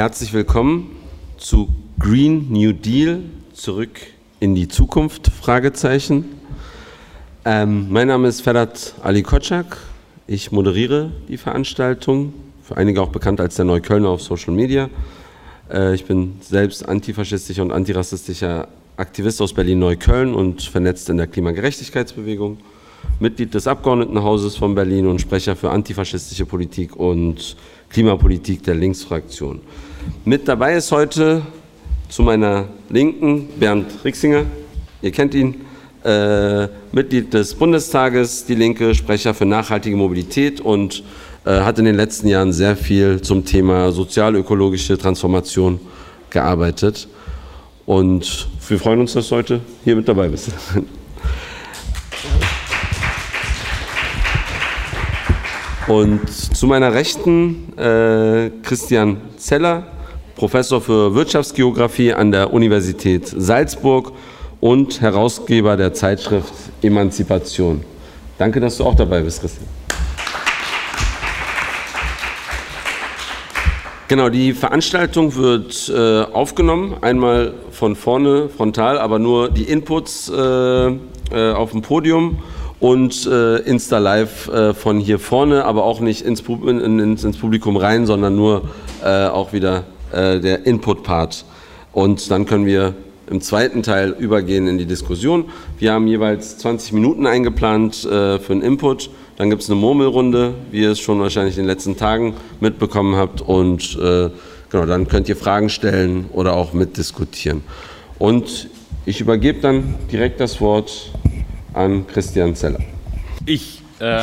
Herzlich willkommen zu Green New Deal, zurück in die Zukunft, Fragezeichen. Ähm, mein Name ist Ferhat Ali Kotschak, ich moderiere die Veranstaltung, für einige auch bekannt als der Neuköllner auf Social Media. Äh, ich bin selbst antifaschistischer und antirassistischer Aktivist aus Berlin-Neukölln und vernetzt in der Klimagerechtigkeitsbewegung. Mitglied des Abgeordnetenhauses von Berlin und Sprecher für antifaschistische Politik und Klimapolitik der Linksfraktion. Mit dabei ist heute zu meiner Linken Bernd Rixinger, ihr kennt ihn, äh, Mitglied des Bundestages, die Linke, Sprecher für nachhaltige Mobilität und äh, hat in den letzten Jahren sehr viel zum Thema sozial-ökologische Transformation gearbeitet. Und wir freuen uns, dass du heute hier mit dabei bist. Und zu meiner Rechten äh, Christian Zeller, Professor für Wirtschaftsgeografie an der Universität Salzburg und Herausgeber der Zeitschrift Emanzipation. Danke, dass du auch dabei bist, Christian. Genau, die Veranstaltung wird äh, aufgenommen, einmal von vorne frontal, aber nur die Inputs äh, äh auf dem Podium und äh, Insta Live äh, von hier vorne, aber auch nicht ins, ins, ins Publikum rein, sondern nur äh, auch wieder äh, der Input-Part. Und dann können wir im zweiten Teil übergehen in die Diskussion. Wir haben jeweils 20 Minuten eingeplant äh, für einen Input. Dann gibt es eine Murmelrunde, wie ihr es schon wahrscheinlich in den letzten Tagen mitbekommen habt. Und äh, genau, dann könnt ihr Fragen stellen oder auch mitdiskutieren. Und ich übergebe dann direkt das Wort an Christian Zeller. Ich äh,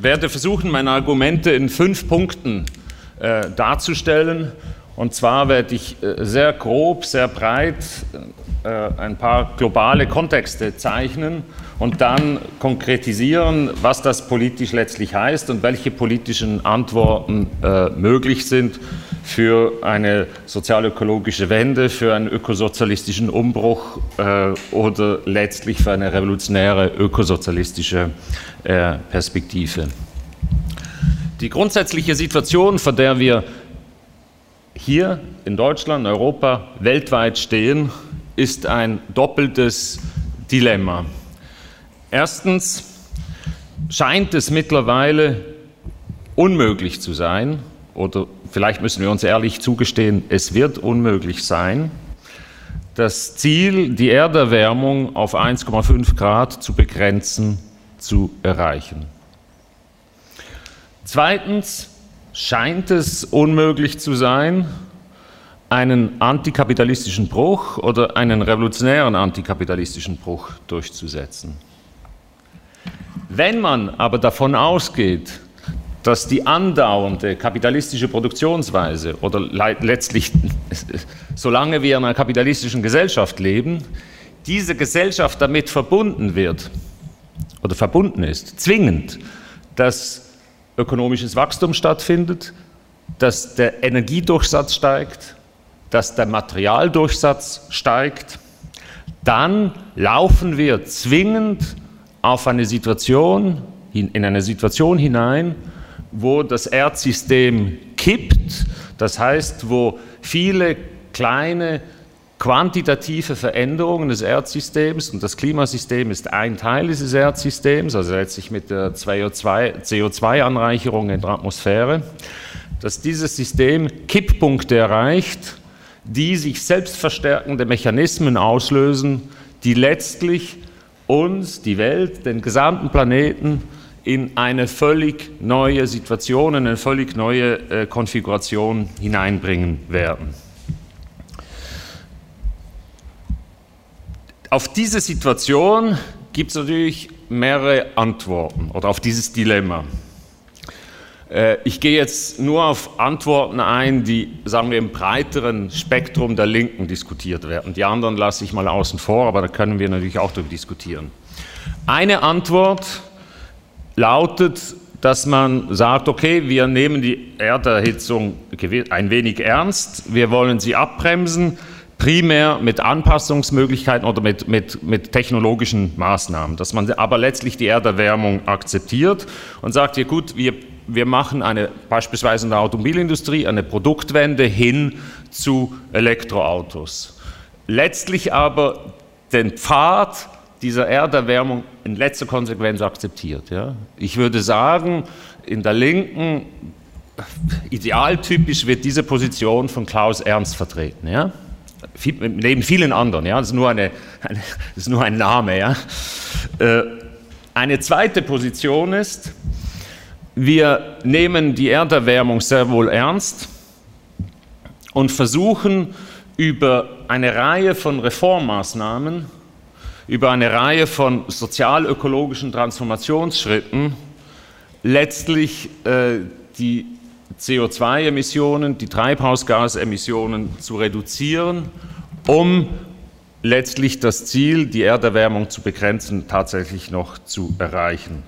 werde versuchen, meine Argumente in fünf Punkten äh, darzustellen. Und zwar werde ich äh, sehr grob, sehr breit äh, ein paar globale Kontexte zeichnen und dann konkretisieren, was das politisch letztlich heißt und welche politischen Antworten äh, möglich sind für eine sozialökologische Wende, für einen ökosozialistischen Umbruch äh, oder letztlich für eine revolutionäre ökosozialistische äh, Perspektive. Die grundsätzliche Situation, vor der wir hier in Deutschland, Europa, weltweit stehen, ist ein doppeltes Dilemma. Erstens scheint es mittlerweile unmöglich zu sein, oder vielleicht müssen wir uns ehrlich zugestehen, es wird unmöglich sein, das Ziel, die Erderwärmung auf 1,5 Grad zu begrenzen, zu erreichen. Zweitens scheint es unmöglich zu sein, einen antikapitalistischen Bruch oder einen revolutionären antikapitalistischen Bruch durchzusetzen. Wenn man aber davon ausgeht, dass die andauernde kapitalistische Produktionsweise oder letztlich, solange wir in einer kapitalistischen Gesellschaft leben, diese Gesellschaft damit verbunden wird oder verbunden ist, zwingend, dass ökonomisches Wachstum stattfindet, dass der Energiedurchsatz steigt, dass der Materialdurchsatz steigt, dann laufen wir zwingend auf eine Situation, in eine Situation hinein, wo das Erdsystem kippt, das heißt, wo viele kleine quantitative Veränderungen des Erdsystems und das Klimasystem ist ein Teil dieses Erdsystems, also letztlich mit der CO2-Anreicherung in der Atmosphäre, dass dieses System Kipppunkte erreicht, die sich selbst verstärkende Mechanismen auslösen, die letztlich uns, die Welt, den gesamten Planeten in eine völlig neue Situation, in eine völlig neue äh, Konfiguration hineinbringen werden. Auf diese Situation gibt es natürlich mehrere Antworten oder auf dieses Dilemma. Äh, ich gehe jetzt nur auf Antworten ein, die, sagen wir, im breiteren Spektrum der Linken diskutiert werden. Die anderen lasse ich mal außen vor, aber da können wir natürlich auch darüber diskutieren. Eine Antwort lautet, dass man sagt, okay, wir nehmen die Erderhitzung ein wenig ernst, wir wollen sie abbremsen, primär mit Anpassungsmöglichkeiten oder mit, mit, mit technologischen Maßnahmen, dass man aber letztlich die Erderwärmung akzeptiert und sagt, ja gut, wir wir machen eine, beispielsweise in der Automobilindustrie eine Produktwende hin zu Elektroautos. Letztlich aber den Pfad dieser Erderwärmung in letzter Konsequenz akzeptiert. Ja? Ich würde sagen, in der Linken, idealtypisch wird diese Position von Klaus Ernst vertreten. Ja? Neben vielen anderen, ja? das, ist nur eine, eine das ist nur ein Name. Ja? Äh, eine zweite Position ist, wir nehmen die Erderwärmung sehr wohl ernst und versuchen über eine Reihe von Reformmaßnahmen, über eine Reihe von sozialökologischen Transformationsschritten letztlich äh, die CO2-Emissionen, die Treibhausgasemissionen zu reduzieren, um letztlich das Ziel, die Erderwärmung zu begrenzen, tatsächlich noch zu erreichen.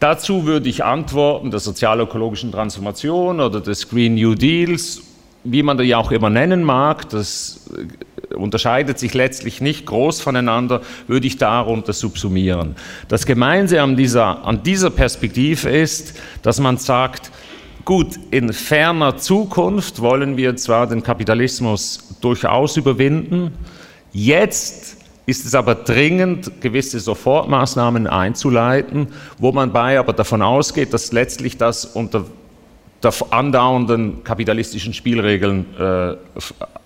Dazu würde ich antworten, der sozialökologischen Transformation oder des Green New Deals, wie man ja auch immer nennen mag, das äh, unterscheidet sich letztlich nicht groß voneinander, würde ich darunter subsumieren. Das Gemeinsame an dieser, an dieser Perspektive ist, dass man sagt, gut, in ferner Zukunft wollen wir zwar den Kapitalismus durchaus überwinden, jetzt ist es aber dringend, gewisse Sofortmaßnahmen einzuleiten, wo man bei aber davon ausgeht, dass letztlich das unter der andauernden kapitalistischen Spielregeln äh,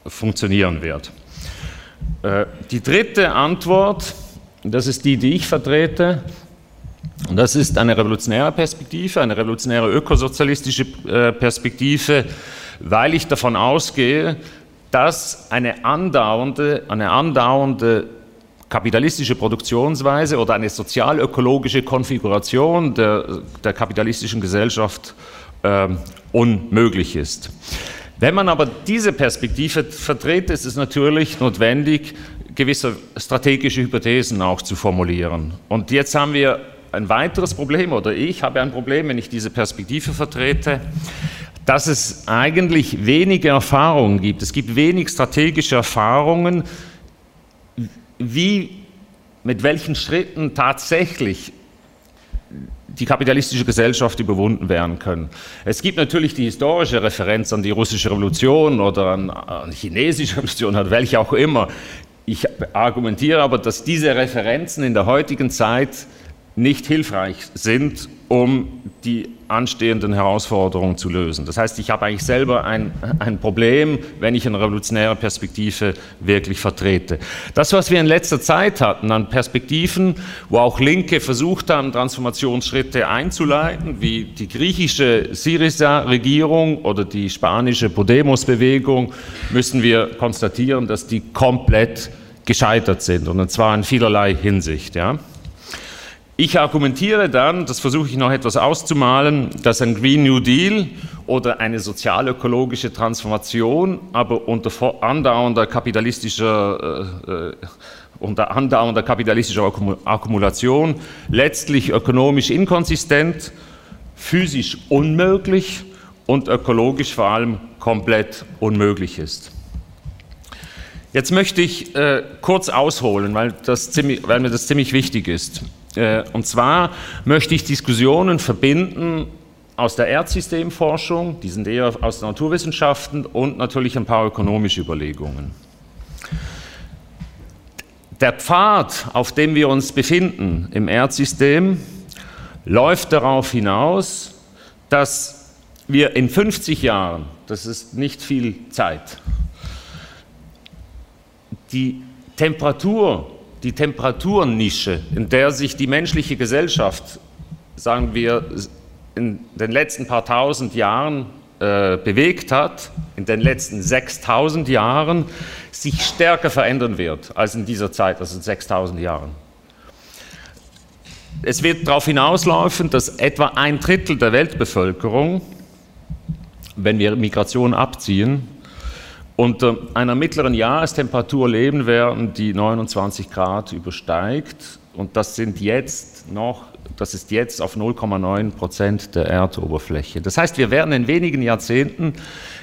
funktionieren wird. Äh, die dritte Antwort, das ist die, die ich vertrete, und das ist eine revolutionäre Perspektive, eine revolutionäre ökosozialistische äh, Perspektive, weil ich davon ausgehe, dass eine andauernde, eine andauernde kapitalistische Produktionsweise oder eine sozialökologische Konfiguration der, der kapitalistischen Gesellschaft äh, unmöglich ist. Wenn man aber diese Perspektive vertritt, ist es natürlich notwendig, gewisse strategische Hypothesen auch zu formulieren. Und jetzt haben wir ein weiteres Problem, oder ich habe ein Problem, wenn ich diese Perspektive vertrete, dass es eigentlich wenige Erfahrungen gibt. Es gibt wenig strategische Erfahrungen, wie, mit welchen Schritten tatsächlich die kapitalistische Gesellschaft überwunden werden können. Es gibt natürlich die historische Referenz an die russische Revolution oder an, an chinesische Revolution oder welche auch immer. Ich argumentiere aber, dass diese Referenzen in der heutigen Zeit nicht hilfreich sind, um die anstehenden Herausforderungen zu lösen. Das heißt, ich habe eigentlich selber ein, ein Problem, wenn ich eine revolutionäre Perspektive wirklich vertrete. Das, was wir in letzter Zeit hatten an Perspektiven, wo auch Linke versucht haben, Transformationsschritte einzuleiten, wie die griechische Syriza-Regierung oder die spanische Podemos-Bewegung, müssen wir konstatieren, dass die komplett gescheitert sind und zwar in vielerlei Hinsicht. Ja. Ich argumentiere dann, das versuche ich noch etwas auszumalen, dass ein Green New Deal oder eine sozialökologische Transformation, aber unter andauernder kapitalistischer, äh, äh, unter andauernder kapitalistischer Akkumulation letztlich ökonomisch inkonsistent, physisch unmöglich und ökologisch vor allem komplett unmöglich ist. Jetzt möchte ich äh, kurz ausholen, weil, das ziemlich, weil mir das ziemlich wichtig ist. Äh, und zwar möchte ich Diskussionen verbinden aus der Erdsystemforschung, die sind eher aus den Naturwissenschaften und natürlich ein paar ökonomische Überlegungen. Der Pfad, auf dem wir uns befinden im Erdsystem, läuft darauf hinaus, dass wir in 50 Jahren, das ist nicht viel Zeit, die Temperatur die Temperaturnische, in der sich die menschliche Gesellschaft, sagen wir, in den letzten paar tausend Jahren äh, bewegt hat, in den letzten 6000 Jahren, sich stärker verändern wird als in dieser Zeit, also in 6000 Jahren. Es wird darauf hinauslaufen, dass etwa ein Drittel der Weltbevölkerung, wenn wir Migration abziehen, unter einer mittleren Jahrestemperatur leben werden, die 29 Grad übersteigt. Und das sind jetzt noch, das ist jetzt auf 0,9 Prozent der Erdoberfläche. Das heißt, wir werden in wenigen Jahrzehnten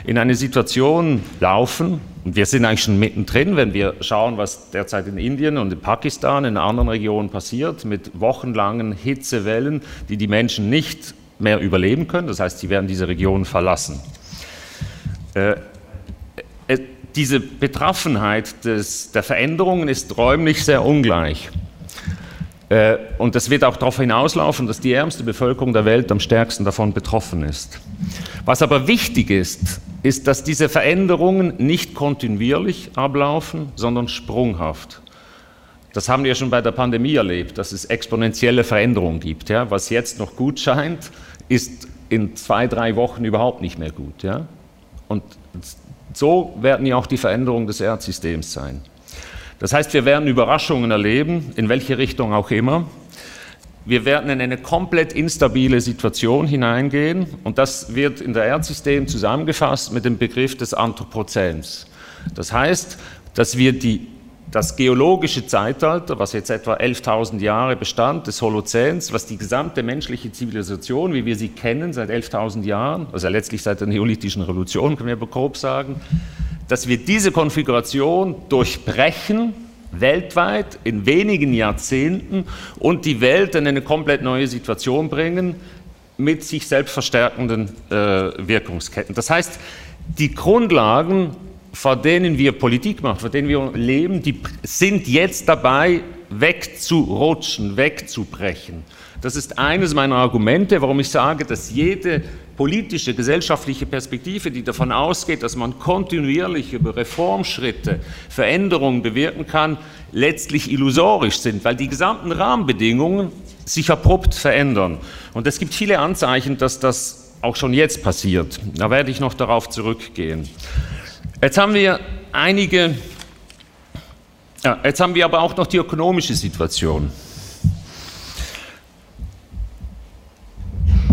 in eine Situation laufen, und wir sind eigentlich schon mittendrin, wenn wir schauen, was derzeit in Indien und in Pakistan, in anderen Regionen passiert, mit wochenlangen Hitzewellen, die die Menschen nicht mehr überleben können. Das heißt, sie werden diese Region verlassen. Äh, diese Betroffenheit des, der Veränderungen ist räumlich sehr ungleich. Äh, und das wird auch darauf hinauslaufen, dass die ärmste Bevölkerung der Welt am stärksten davon betroffen ist. Was aber wichtig ist, ist, dass diese Veränderungen nicht kontinuierlich ablaufen, sondern sprunghaft. Das haben wir schon bei der Pandemie erlebt, dass es exponentielle Veränderungen gibt. Ja? Was jetzt noch gut scheint, ist in zwei, drei Wochen überhaupt nicht mehr gut. Ja? Und so werden ja auch die Veränderungen des Erdsystems sein. Das heißt, wir werden Überraschungen erleben, in welche Richtung auch immer. Wir werden in eine komplett instabile Situation hineingehen und das wird in der Erdsystem zusammengefasst mit dem Begriff des Anthropozäns. Das heißt, dass wir die, das geologische Zeitalter, was jetzt etwa 11.000 Jahre bestand, des Holozäns, was die gesamte menschliche Zivilisation, wie wir sie kennen, seit 11.000 Jahren, also letztlich seit der neolithischen Revolution, können wir grob sagen, dass wir diese Konfiguration durchbrechen, weltweit in wenigen Jahrzehnten und die Welt in eine komplett neue Situation bringen mit sich selbst verstärkenden äh, Wirkungsketten. Das heißt, die Grundlagen, vor denen wir Politik machen, vor denen wir leben, die sind jetzt dabei, wegzurutschen, wegzubrechen. Das ist eines meiner Argumente, warum ich sage, dass jede politische, gesellschaftliche Perspektive, die davon ausgeht, dass man kontinuierlich über Reformschritte Veränderungen bewirken kann, letztlich illusorisch sind, weil die gesamten Rahmenbedingungen sich abrupt verändern. Und es gibt viele Anzeichen, dass das auch schon jetzt passiert. Da werde ich noch darauf zurückgehen. Jetzt haben wir einige, ja, jetzt haben wir aber auch noch die ökonomische Situation.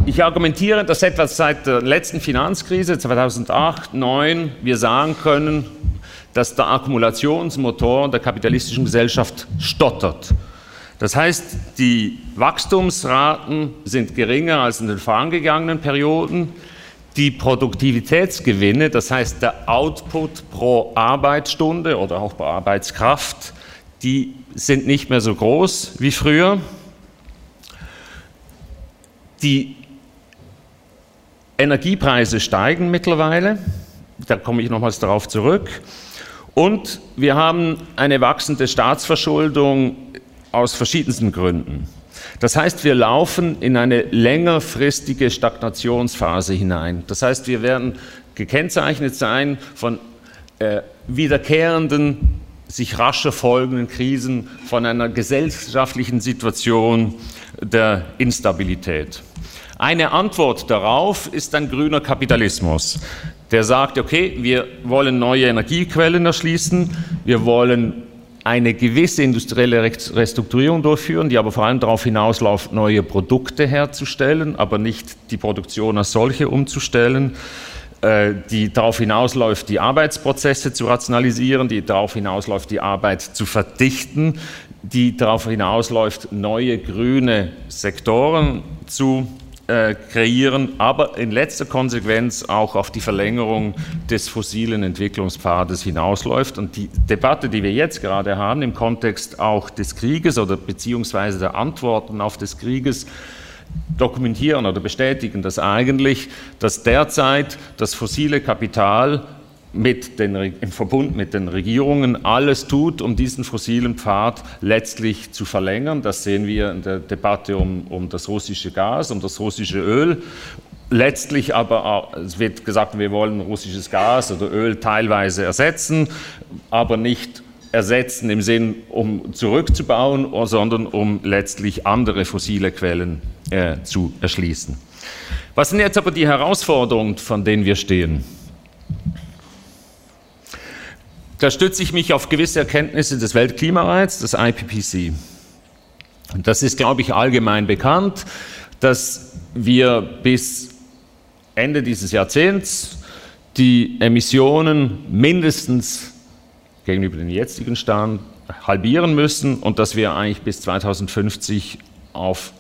Ich argumentiere, dass etwa seit der letzten Finanzkrise 2008, 2009 wir sagen können, dass der Akkumulationsmotor der kapitalistischen Gesellschaft stottert. Das heißt, die Wachstumsraten sind geringer als in den vorangegangenen Perioden. Die Produktivitätsgewinne, das heißt der Output pro Arbeitsstunde oder auch pro Arbeitskraft, die sind nicht mehr so groß wie früher. Die Energiepreise steigen mittlerweile, da komme ich nochmals darauf zurück. Und wir haben eine wachsende Staatsverschuldung aus verschiedensten Gründen. Das heißt, wir laufen in eine längerfristige Stagnationsphase hinein. Das heißt, wir werden gekennzeichnet sein von äh, wiederkehrenden, sich rascher folgenden Krisen, von einer gesellschaftlichen Situation der Instabilität. Eine Antwort darauf ist ein grüner Kapitalismus, der sagt, okay, wir wollen neue Energiequellen erschließen, wir wollen eine gewisse industrielle Restrukturierung durchführen, die aber vor allem darauf hinausläuft, neue Produkte herzustellen, aber nicht die Produktion als solche umzustellen, äh, die darauf hinausläuft, die Arbeitsprozesse zu rationalisieren, die darauf hinausläuft, die Arbeit zu verdichten, die darauf hinausläuft, neue grüne Sektoren zu äh, kreieren, aber in letzter Konsequenz auch auf die Verlängerung des fossilen Entwicklungspfades hinausläuft. Und die Debatte, die wir jetzt gerade haben, im Kontext auch des Krieges oder beziehungsweise der Antworten auf des Krieges, dokumentieren oder bestätigen das eigentlich, dass derzeit das fossile Kapital mit den, im Verbund mit den Regierungen alles tut, um diesen fossilen Pfad letztlich zu verlängern. Das sehen wir in der Debatte um, um das russische Gas, um das russische Öl. Letztlich aber, es wird gesagt, wir wollen russisches Gas oder Öl teilweise ersetzen, aber nicht ersetzen im Sinn, um zurückzubauen, sondern um letztlich andere fossile Quellen äh, zu erschließen. Was sind jetzt aber die Herausforderungen, von denen wir stehen? Da stütze ich mich auf gewisse Erkenntnisse des Weltklimarats, des IPPC. Das ist, glaube ich, allgemein bekannt, dass wir bis Ende dieses Jahrzehnts die Emissionen mindestens gegenüber dem jetzigen Stand halbieren müssen und dass wir eigentlich bis 2050 auf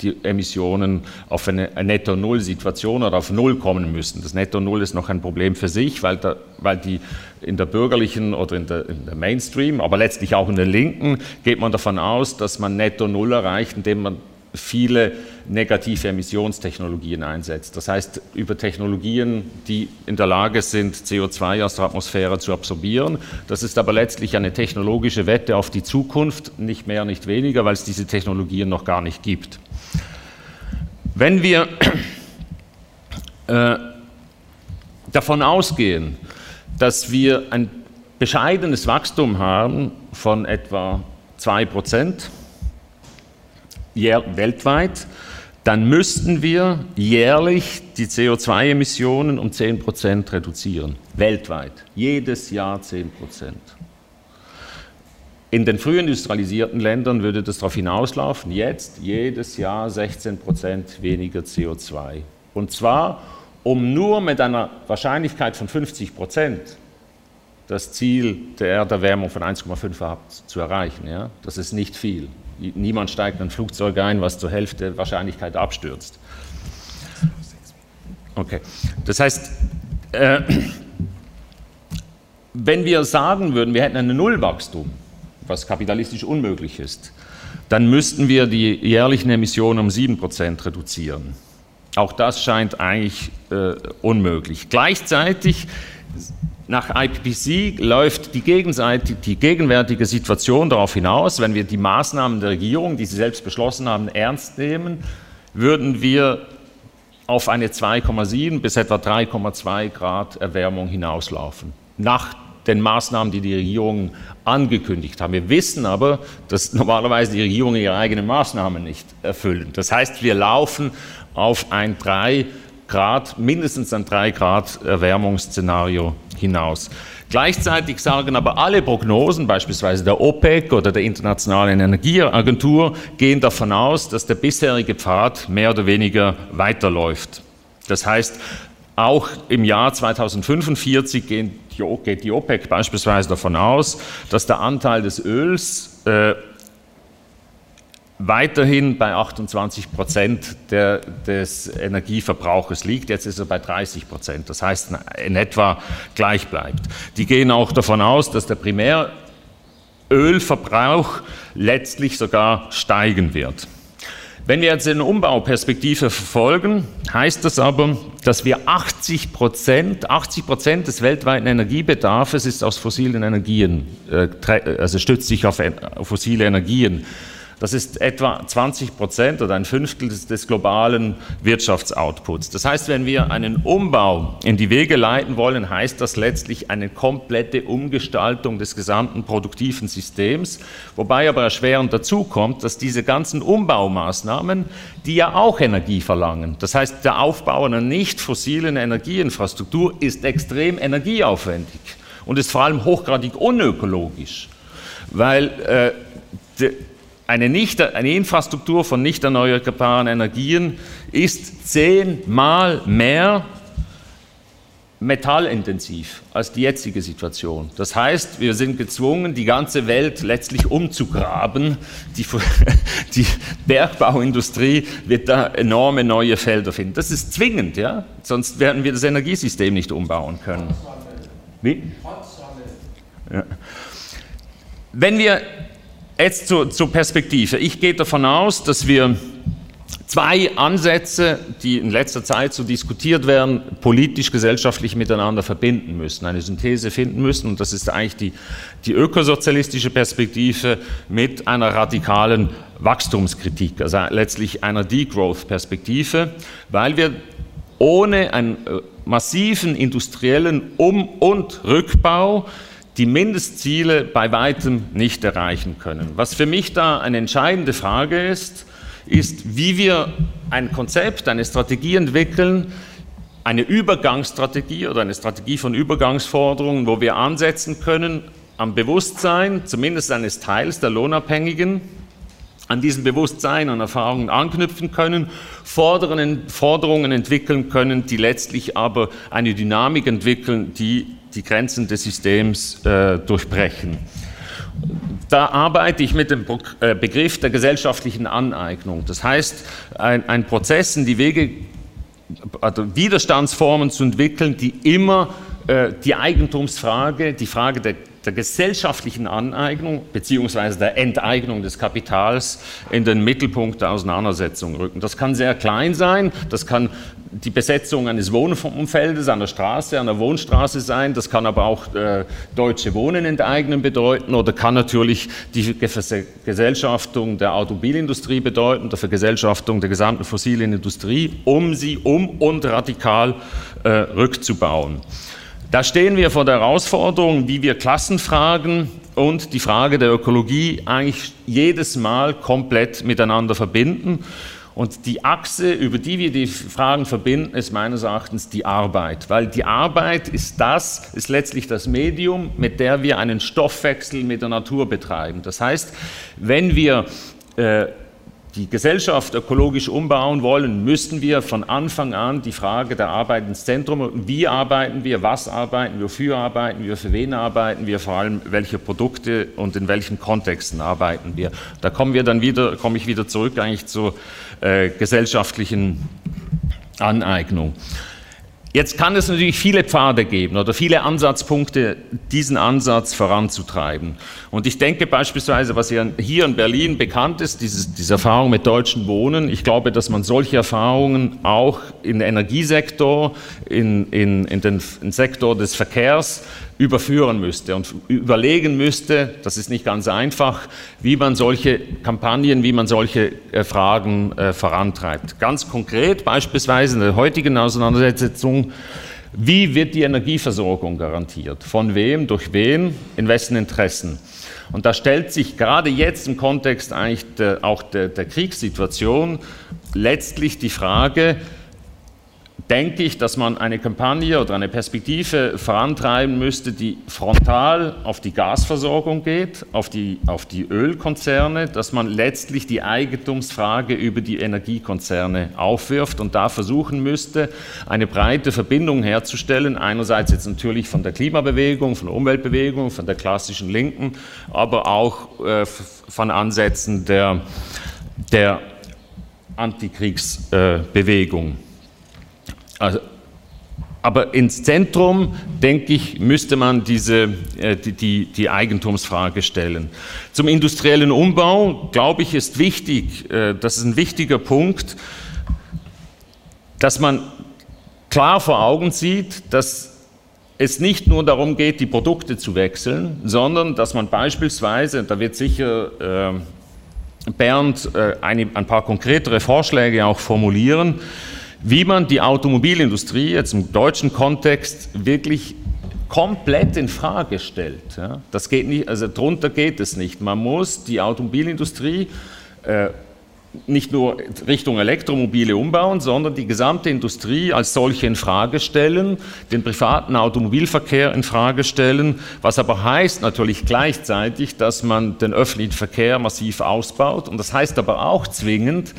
die Emissionen auf eine Netto-Null-Situation oder auf Null kommen müssen. Das Netto-Null ist noch ein Problem für sich, weil, da, weil die in der bürgerlichen oder in der, in der, Mainstream, aber letztlich auch in der Linken, geht man davon aus, dass man Netto-Null erreicht, indem man viele negative Emissionstechnologien einsetzt. Das heißt, über Technologien, die in der Lage sind, CO2 aus der Atmosphäre zu absorbieren. Das ist aber letztlich eine technologische Wette auf die Zukunft, nicht mehr, nicht weniger, weil es diese Technologien noch gar nicht gibt. Wenn wir äh, davon ausgehen, dass wir ein bescheidenes Wachstum haben von etwa 2 Prozent weltweit, dann müssten wir jährlich die CO2-Emissionen um 10 Prozent reduzieren. Weltweit. Jedes Jahr 10 Prozent. In den früh industrialisierten Ländern würde das darauf hinauslaufen, jetzt jedes Jahr 16 Prozent weniger CO2. Und zwar, um nur mit einer Wahrscheinlichkeit von 50 Prozent das Ziel der Erderwärmung von 1,5 zu erreichen. Ja? Das ist nicht viel. Niemand steigt in ein Flugzeug ein, was zur Hälfte Wahrscheinlichkeit abstürzt. Okay. Das heißt, äh, wenn wir sagen würden, wir hätten ein Nullwachstum, was kapitalistisch unmöglich ist, dann müssten wir die jährlichen Emissionen um 7% reduzieren. Auch das scheint eigentlich äh, unmöglich. Gleichzeitig nach IPPC läuft die, die, gegenwärtige Situation darauf hinaus, wenn wir die Maßnahmen der Regierung, die sie selbst beschlossen haben, ernst nehmen, würden wir auf eine 2,7 bis etwa 3,2 Grad Erwärmung hinauslaufen. Nach den Maßnahmen, die die Regierungen angekündigt haben. Wir wissen aber, dass normalerweise die Regierungen ihre eigenen Maßnahmen nicht erfüllen. Das heißt, wir laufen auf ein 3 Grad, mindestens ein 3 Grad Erwärmungsszenario hinaus. Gleichzeitig sagen aber alle Prognosen, beispielsweise der OPEC oder der Internationalen Energieagentur, gehen davon aus, dass der bisherige Pfad mehr oder weniger weiterläuft. Das heißt, auch im Jahr 2045 geht die OPEC beispielsweise davon aus, dass der Anteil des Öls äh, weiterhin bei 28 Prozent der, des Energieverbrauches liegt. Jetzt ist er bei 30 Prozent. Das heißt, in etwa gleich bleibt. Die gehen auch davon aus, dass der Primärölverbrauch letztlich sogar steigen wird. Wenn wir jetzt eine Umbauperspektive verfolgen, heißt das aber, dass wir 80 Prozent, 80 Prozent des weltweiten Energiebedarfs ist aus fossilen Energien, äh, also stützt sich auf fossile Energien das ist etwa 20 Prozent oder ein Fünftel des, des, globalen Wirtschaftsoutputs. Das heißt, wenn wir einen Umbau in die Wege leiten wollen, heißt das letztlich eine komplette Umgestaltung des gesamten produktiven Systems, wobei aber erschwerend dazu kommt, dass diese ganzen Umbaumaßnahmen, die ja auch Energie verlangen, das heißt, der Aufbau einer nicht fossilen Energieinfrastruktur ist extrem energieaufwendig und ist vor allem hochgradig unökologisch, weil äh, eine, nicht, eine Infrastruktur von nicht erneuerbaren Energien ist zehnmal mehr metallintensiv als die jetzige Situation. Das heißt, wir sind gezwungen, die ganze Welt letztlich umzugraben. Die, die, Bergbauindustrie wird da enorme neue Felder finden. Das ist zwingend, ja? sonst werden wir das Energiesystem nicht umbauen können. Wie? Ja. Wenn wir Jetzt zur, zur Perspektive. Ich gehe davon aus, dass wir zwei Ansätze, die in letzter Zeit so diskutiert werden, politisch, gesellschaftlich miteinander verbinden müssen, eine Synthese finden müssen. Und das ist eigentlich die, die ökosozialistische Perspektive mit einer radikalen Wachstumskritik, also letztlich einer Degrowth-Perspektive, weil wir ohne einen äh, massiven industriellen Um- und Rückbau die Mindestziele bei weitem nicht erreichen können. Was für mich da eine entscheidende Frage ist, ist, wie wir ein Konzept, eine Strategie entwickeln, eine Übergangsstrategie oder eine Strategie von Übergangsforderungen, wo wir ansetzen können am Bewusstsein, zumindest eines Teils der Lohnabhängigen, an diesem Bewusstsein und Erfahrungen anknüpfen können, Forderungen entwickeln können, die letztlich aber eine Dynamik entwickeln, die die Grenzen des Systems äh, durchbrechen. Da arbeite ich mit dem äh, Begriff der gesellschaftlichen Aneignung. Das heißt, ein, ein Prozess in die Wege, also Widerstandsformen zu entwickeln, die immer äh, die Eigentumsfrage, die Frage der, der gesellschaftlichen Aneignung bzw. der Enteignung des Kapitals in den Mittelpunkt der Auseinandersetzung rücken. Das kann sehr klein sein, das kann die Besetzung eines Wohnumfeldes der Straße, der Wohnstraße sein, das kann aber auch äh, deutsche Wohnen enteignen bedeuten oder kann natürlich die Gesellschaftung der Automobilindustrie bedeuten, der Vergesellschaftung der gesamten fossilen Industrie, um sie um und radikal äh, rückzubauen. Da stehen wir vor der Herausforderung, wie wir Klassenfragen und die Frage der Ökologie eigentlich jedes Mal komplett miteinander verbinden. Und die Achse, über die wir die Fragen verbinden, ist meines Erachtens die Arbeit. Weil die Arbeit ist das, ist letztlich das Medium, mit der wir einen Stoffwechsel mit der Natur betreiben. Das heißt, wenn wir äh, die Gesellschaft ökologisch umbauen wollen, müssten wir von Anfang an die Frage der Arbeit ins Zentrum. Wie arbeiten wir, was arbeiten wir, wofür arbeiten wir, für wen arbeiten wir, vor allem welche Produkte und in welchen Kontexten arbeiten wir. Da kommen wir dann wieder, komme ich wieder zurück eigentlich zur äh, gesellschaftlichen Aneignung. Jetzt kann es natürlich viele Pfade geben oder viele Ansatzpunkte, diesen Ansatz voranzutreiben. Und ich denke beispielsweise, was hier in Berlin bekannt ist, dieses, diese Erfahrung mit deutschen Wohnen, ich glaube, dass man solche Erfahrungen auch den Energiesektor, in, in, in den Sektor des Verkehrs überführen müsste und überlegen müsste, das ist nicht ganz einfach, wie man solche Kampagnen, wie man solche äh, Fragen äh, vorantreibt. Ganz konkret beispielsweise in der heutigen Auseinandersetzung, wie wird die Energieversorgung garantiert? Von wem, durch wen, in wessen Interessen? Und da stellt sich gerade jetzt im Kontext eigentlich der, auch der, der Kriegssituation letztlich die Frage, denke ich, dass man eine Kampagne oder eine Perspektive vorantreiben müsste, die frontal auf die Gasversorgung geht, auf die, auf die Ölkonzerne, dass man letztlich die Eigentumsfrage über die Energiekonzerne aufwirft und da versuchen müsste, eine breite Verbindung herzustellen, einerseits jetzt natürlich von der Klimabewegung, von der Umweltbewegung, von der klassischen Linken, aber auch äh, von Ansätzen der, der Antikriegsbewegung. Äh, also, aber ins Zentrum, denke ich, müsste man diese, äh, die, die, die, Eigentumsfrage stellen. Zum industriellen Umbau, glaube ich, ist wichtig, äh, das ist ein wichtiger Punkt, dass man klar vor Augen sieht, dass es nicht nur darum geht, die Produkte zu wechseln, sondern dass man beispielsweise, da wird sicher äh, Bernd ein paar konkretere Vorschläge auch formulieren, wie man die Automobilindustrie jetzt im deutschen Kontext wirklich komplett in Frage stellt. Ja. Das geht nicht, also drunter geht es nicht. Man muss die Automobilindustrie äh, nicht nur Richtung Elektromobile umbauen, sondern die gesamte Industrie als solche in Frage stellen, den privaten Automobilverkehr in Frage stellen, was aber heißt natürlich gleichzeitig, dass man den öffentlichen Verkehr massiv ausbaut und das heißt aber auch zwingend,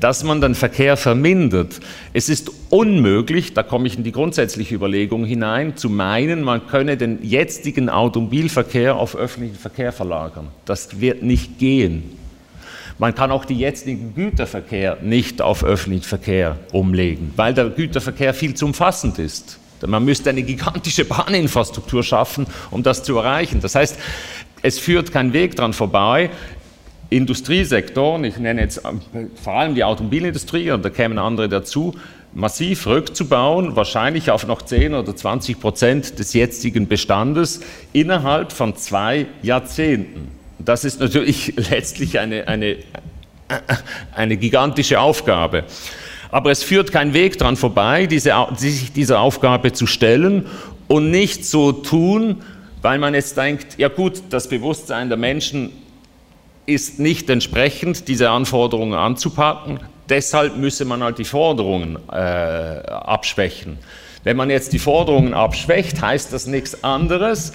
dass man den Verkehr vermindert. Es ist unmöglich, da komme ich in die grundsätzliche Überlegung hinein, zu meinen, man könne den jetzigen Automobilverkehr auf öffentlichen Verkehr verlagern. Das wird nicht gehen. Man kann auch den jetzigen Güterverkehr nicht auf öffentlichen Verkehr umlegen, weil der Güterverkehr viel zu umfassend ist. Man müsste eine gigantische Bahninfrastruktur schaffen, um das zu erreichen. Das heißt, es führt kein Weg daran vorbei, Industriesektoren, ich nenne jetzt ähm, vor allem die Automobilindustrie und da kämen andere dazu, massiv rückzubauen, wahrscheinlich auf noch 10 oder 20 Prozent des jetzigen Bestandes innerhalb von zwei Jahrzehnten. Das ist natürlich letztlich eine, eine, eine gigantische Aufgabe. Aber es führt kein Weg daran vorbei, diese, sich dieser Aufgabe zu stellen und nicht so tun, weil man jetzt denkt, ja gut, das Bewusstsein der Menschen ist nicht entsprechend, diese Anforderungen anzupacken. Deshalb müsse man halt die Forderungen äh, abschwächen. Wenn man jetzt die Forderungen abschwächt, heißt das nichts anderes,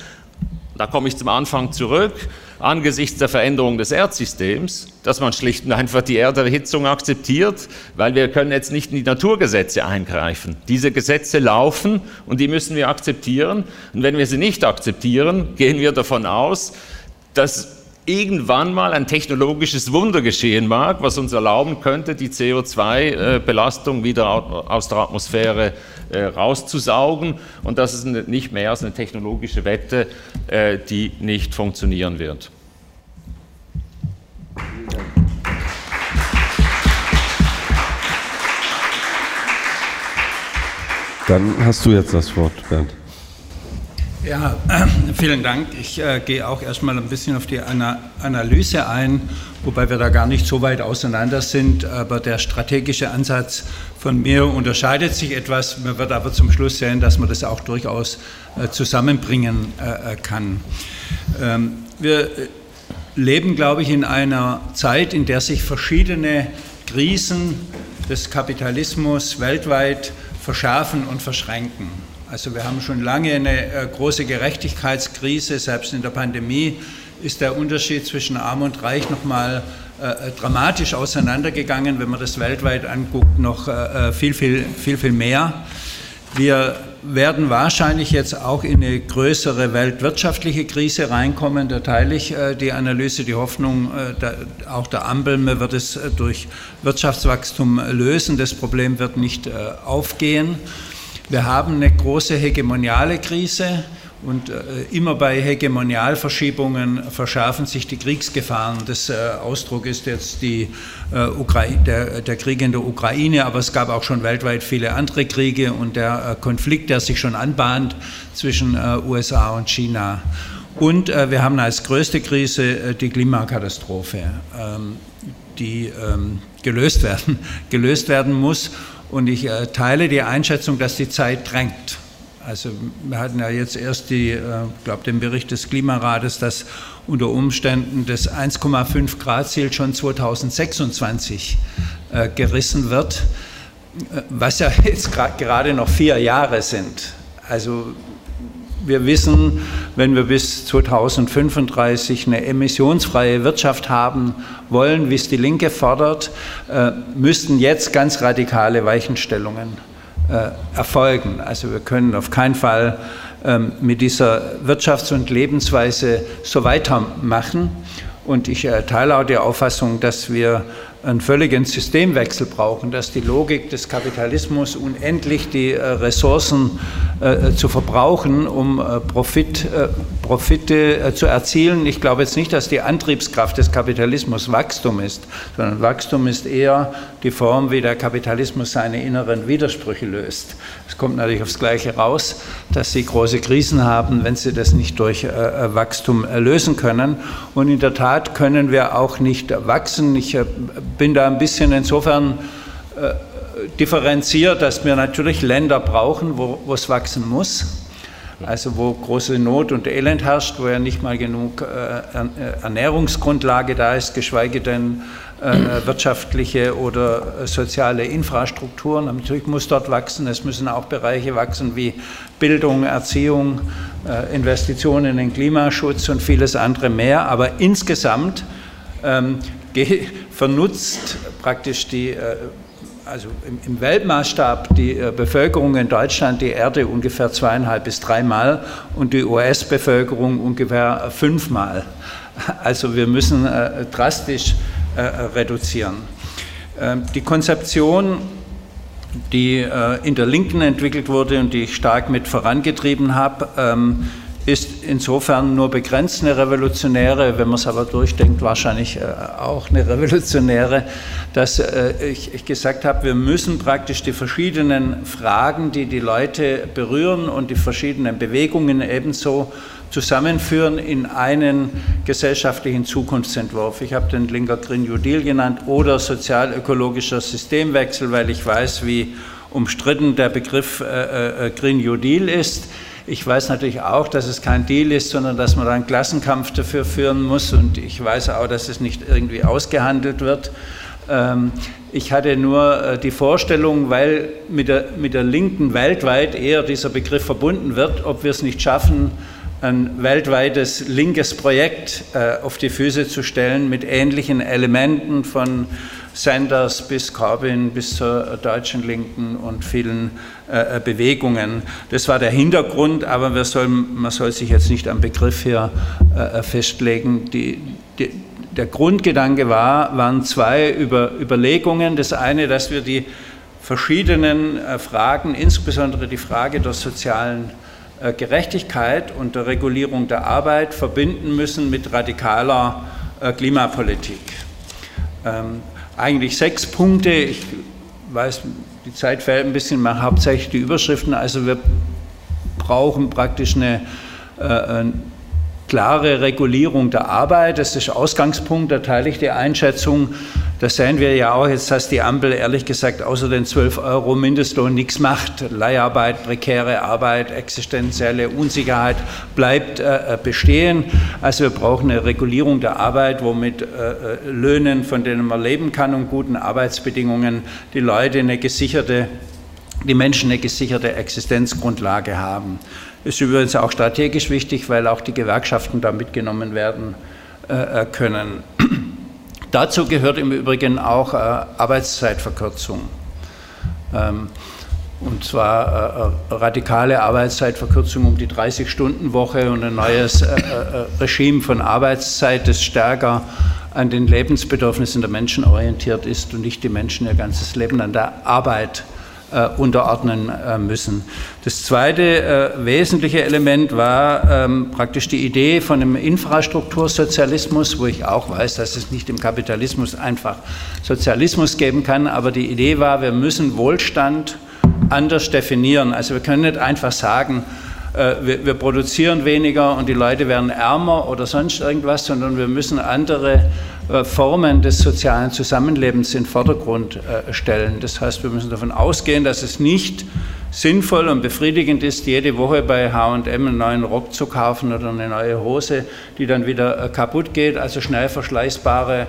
da komme ich zum Anfang zurück, angesichts der Veränderung des Erdsystems, dass man schlicht und einfach die Erderhitzung akzeptiert, weil wir können jetzt nicht in die Naturgesetze eingreifen. Diese Gesetze laufen und die müssen wir akzeptieren. Und wenn wir sie nicht akzeptieren, gehen wir davon aus, dass irgendwann mal ein technologisches Wunder geschehen mag, was uns erlauben könnte, die CO2-Belastung wieder aus der Atmosphäre äh, rauszusaugen. Und das ist nicht mehr als eine technologische Wette, äh, die nicht funktionieren wird. Dann hast du jetzt das Wort, Bernd. Ja, vielen Dank. Ich äh, gehe auch erstmal ein bisschen auf die Ana Analyse ein, wobei wir da gar nicht so weit auseinander sind. Aber der strategische Ansatz von mir unterscheidet sich etwas. Man wird aber zum Schluss sehen, dass man das auch durchaus äh, zusammenbringen äh, äh kann. Ähm, wir äh, leben, glaube ich, in einer Zeit, in der sich verschiedene Krisen des Kapitalismus weltweit verschärfen und verschränken. Also wir haben schon lange eine äh, große Gerechtigkeitskrise, selbst in der Pandemie ist der Unterschied zwischen Arm und Reich nochmal äh, äh, dramatisch auseinandergegangen, wenn man das weltweit anguckt, noch äh, viel, viel, viel, viel mehr. Wir werden wahrscheinlich jetzt auch in eine größere weltwirtschaftliche Krise reinkommen. Da teile ich äh, die Analyse, die Hoffnung äh, da, auch der Ampel, wird es durch Wirtschaftswachstum lösen. Das Problem wird nicht aufgehen. Wir haben eine große hegemoniale Krise und äh, immer bei Hegemonialverschiebungen verschärfen sich die Kriegsgefahren. Das äh, Ausdruck ist jetzt die, äh, der, der, Krieg in der Ukraine, aber es gab auch schon weltweit viele andere Kriege und der Konflikt, der sich schon anbahnt zwischen USA und China. Und wir haben als größte Krise die Klimakatastrophe, ähm, die ähm, gelöst werden, gelöst werden muss. Und ich äh, teile die Einschätzung, dass die Zeit drängt. Also wir hatten ja jetzt erst die, äh, glaube den Bericht des Klimarates, dass unter Umständen das 1,5 Grad Ziel schon 2026 äh, gerissen wird, äh, was ja jetzt gerade noch vier Jahre sind. Also wir wissen, wenn wir bis 2035 eine emissionsfreie Wirtschaft haben wollen, wie es die Linke fordert, äh, müssten jetzt ganz radikale Weichenstellungen äh, erfolgen. Also wir können auf keinen Fall ähm, mit dieser Wirtschafts- und Lebensweise so weitermachen. Und ich äh, teile auch die Auffassung, dass wir einen völligen Systemwechsel brauchen, dass die Logik des Kapitalismus unendlich die äh, Ressourcen äh, zu verbrauchen, um äh, Profit, äh, Profite äh, zu erzielen. Ich glaube jetzt nicht, dass die Antriebskraft des Kapitalismus Wachstum ist, sondern Wachstum ist eher die Form, wie der Kapitalismus seine inneren Widersprüche löst. Es kommt natürlich aufs Gleiche raus, dass sie große Krisen haben, wenn sie das nicht durch äh, Wachstum lösen können. Und in der Tat können wir auch nicht wachsen. Ich bin da ein bisschen insofern äh, differenziert, dass wir natürlich Länder brauchen, wo, wo es wachsen muss. Also wo große Not und Elend herrscht, wo ja nicht mal genug äh, äh Ernährungsgrundlage da ist, geschweige denn äh, wirtschaftliche oder soziale Infrastrukturen. Natürlich muss dort wachsen. Es müssen auch Bereiche wachsen wie Bildung, Erziehung, äh, Investitionen in Klimaschutz und vieles andere mehr. Aber insgesamt ähm, vernutzt praktisch die, äh, also im Weltmaßstab die äh, Bevölkerung in Deutschland die Erde ungefähr zweieinhalb bis dreimal und die US-Bevölkerung ungefähr fünfmal. Also wir müssen äh, drastisch reduzieren. Ähm, die Konzeption, die in der Linken entwickelt wurde und die ich stark mit vorangetrieben habe, ähm, ist insofern nur begrenzt eine revolutionäre, wenn man es aber durchdenkt, wahrscheinlich äh, auch eine revolutionäre, dass äh, ich gesagt habe, wir müssen praktisch die verschiedenen Fragen, die die Leute berühren und die verschiedenen Bewegungen ebenso zusammenführen in einen gesellschaftlichen Zukunftsentwurf. Ich habe den linker Green New Deal genannt oder sozial-ökologischer Systemwechsel, weil ich weiß, wie umstritten der Begriff äh, Green New Deal ist. Ich weiß natürlich auch, dass es kein Deal ist, sondern dass man einen Klassenkampf dafür führen muss. Und ich weiß auch, dass es nicht irgendwie ausgehandelt wird. Ähm, ich hatte nur äh, die Vorstellung, weil mit der, mit der Linken weltweit eher dieser Begriff verbunden wird, ob wir es nicht schaffen, ein weltweites linkes Projekt äh, auf die Füße zu stellen mit ähnlichen Elementen von Sanders bis Corbyn bis zur deutschen Linken und vielen äh, äh, Bewegungen. Das war der Hintergrund, aber sollen, man soll sich jetzt nicht am Begriff hier äh, festlegen. Die, die, der Grundgedanke war, waren zwei Über, Überlegungen. Das eine, dass wir die verschiedenen äh, Fragen, insbesondere die Frage der sozialen äh, Gerechtigkeit und der Regulierung der Arbeit verbinden müssen mit radikaler äh, Klimapolitik. Ähm, eigentlich sechs Punkte. Ich weiß, die Zeit fällt ein bisschen, mache hauptsächlich die Überschriften. Also wir brauchen praktisch eine, äh, klare Regulierung der Arbeit. Das ist Ausgangspunkt, da teile ich die Einschätzung. Das sehen wir ja auch jetzt, dass die Ampel ehrlich gesagt außer den 12 Euro Mindestlohn nichts macht. Leiharbeit, prekäre Arbeit, existenzielle Unsicherheit bleibt äh, bestehen. Also wir brauchen eine Regulierung der Arbeit, womit äh, äh, Löhnen, von denen man leben kann und guten Arbeitsbedingungen die Leute eine gesicherte, die Menschen eine gesicherte Existenzgrundlage haben. Ist übrigens auch strategisch wichtig, weil auch die Gewerkschaften da mitgenommen werden äh, können. Dazu gehört im Übrigen auch äh, Arbeitszeitverkürzung. Ähm, und zwar äh, radikale Arbeitszeitverkürzung um die 30-Stunden-Woche und ein neues Regime von Arbeitszeit, das stärker an den Lebensbedürfnissen der Menschen orientiert ist und nicht die Menschen ihr ganzes Leben an der Arbeit äh, unterordnen äh, müssen. Das zweite äh, wesentliche Element war ähm, praktisch die Idee von einem Infrastruktursozialismus, wo ich auch weiß, dass es nicht im Kapitalismus einfach Sozialismus geben kann, aber die Idee war, wir müssen Wohlstand anders definieren. Also wir können nicht einfach sagen, äh, wir, wir, produzieren weniger und die Leute werden ärmer oder sonst irgendwas, sondern wir müssen andere äh, Formen des sozialen Zusammenlebens in den Vordergrund äh, stellen. Das heißt, wir müssen davon ausgehen, dass es nicht sinnvoll und befriedigend ist, jede Woche bei HM einen neuen Rock zu kaufen oder eine neue Hose, die dann wieder äh, kaputt geht. Also schnell verschleißbare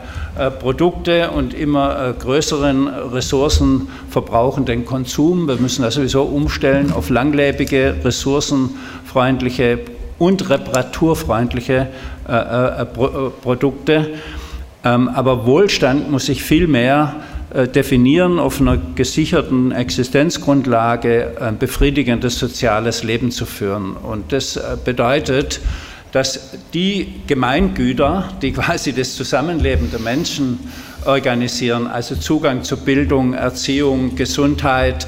Produkte und immer größeren Ressourcen verbrauchenden Konsum. Wir müssen das sowieso umstellen auf langlebige, ressourcenfreundliche und reparaturfreundliche Produkte. Ähm, aber Wohlstand muss sich viel mehr äh, definieren, auf einer gesicherten Existenzgrundlage ein befriedigendes soziales Leben zu führen. Und das äh, bedeutet, dass die Gemeingüter, die quasi das Zusammenleben der Menschen organisieren, also Zugang zu Bildung, Erziehung, Gesundheit,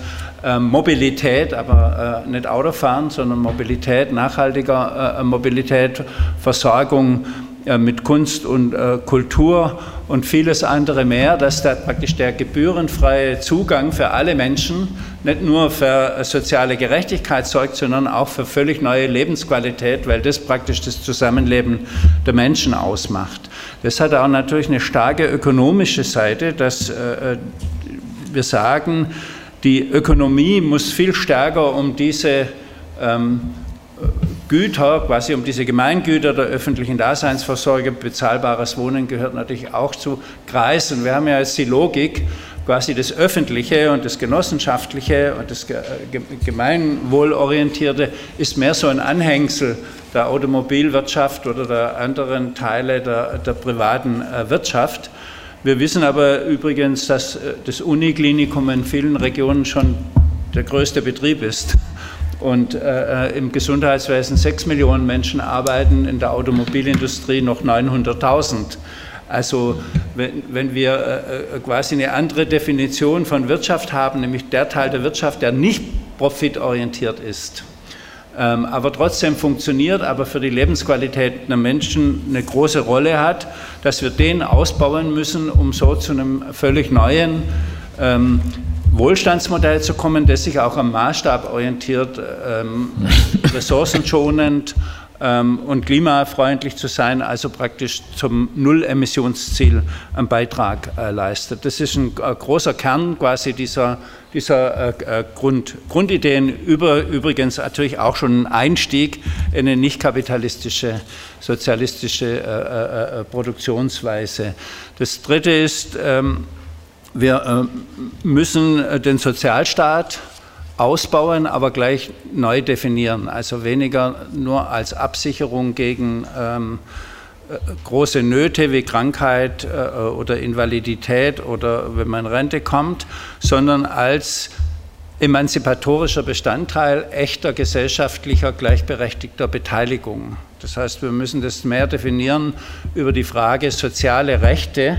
Mobilität, aber äh, nicht Autofahren, sondern Mobilität, nachhaltiger Mobilität, Versorgung, äh, mit Kunst und äh, Kultur und vieles andere mehr, dass da praktisch der gebührenfreie Zugang für alle Menschen nicht nur für soziale Gerechtigkeit sorgt, sondern auch für völlig neue Lebensqualität, weil das praktisch das Zusammenleben der Menschen ausmacht. Das hat auch natürlich eine starke ökonomische Seite, dass äh, wir sagen, die Ökonomie muss viel stärker um diese ähm, Güter, quasi um diese Gemeingüter der öffentlichen Daseinsvorsorge, bezahlbares Wohnen gehört natürlich auch zu kreisen. Wir haben ja jetzt die Logik, quasi das Öffentliche und das Genossenschaftliche und das Gemeinwohlorientierte ist mehr so ein Anhängsel der Automobilwirtschaft oder der anderen Teile der, der privaten äh, Wirtschaft. Wir wissen aber übrigens, dass äh, das Uniklinikum in vielen Regionen schon der größte Betrieb ist und äh, äh, im Gesundheitswesen sechs Millionen Menschen arbeiten, in der Automobilindustrie noch 900.000. Also wenn, wenn wir äh, äh, quasi eine andere Definition von Wirtschaft haben, nämlich der Teil der Wirtschaft, der nicht profitorientiert ist, ähm, aber trotzdem funktioniert, aber für die Lebensqualität der Menschen eine große Rolle hat, dass wir den ausbauen müssen, um so zu einem völlig neuen ähm, Wohlstandsmodell zu kommen, das sich auch am Maßstab orientiert, ähm, ressourcenschonend ähm, und klimafreundlich zu sein, also praktisch zum Null-Emissionsziel einen Beitrag äh, leistet. Das ist ein äh, großer Kern quasi dieser, dieser äh, äh Grund, Grundideen, über, übrigens natürlich auch schon ein Einstieg in eine nicht kapitalistische, sozialistische äh, äh, Produktionsweise. Das Dritte ist, ähm, wir äh, müssen äh, den Sozialstaat ausbauen, aber gleich neu definieren. Also weniger nur als Absicherung gegen ähm, äh, große Nöte wie Krankheit oder Invalidität oder wenn man in Rente kommt, sondern als emanzipatorischer Bestandteil echter gesellschaftlicher gleichberechtigter Beteiligung. Das heißt, wir müssen das mehr definieren über die Frage soziale Rechte,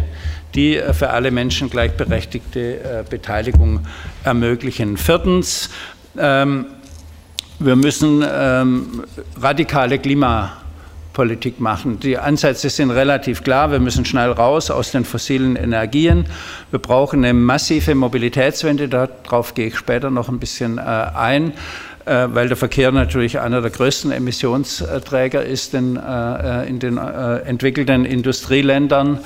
die äh, für alle Menschen gleichberechtigte äh, Beteiligung ermöglichen. Viertens, ähm, wir müssen ähm, radikale Klimapolitik machen. Die Ansätze sind relativ klar. Wir müssen schnell raus aus den fossilen Energien. Wir brauchen eine massive Mobilitätswende. Darauf gehe ich später noch ein bisschen äh, ein. Weil der Verkehr natürlich einer der größten Emissionsträger ist in, den entwickelten Industrieländern.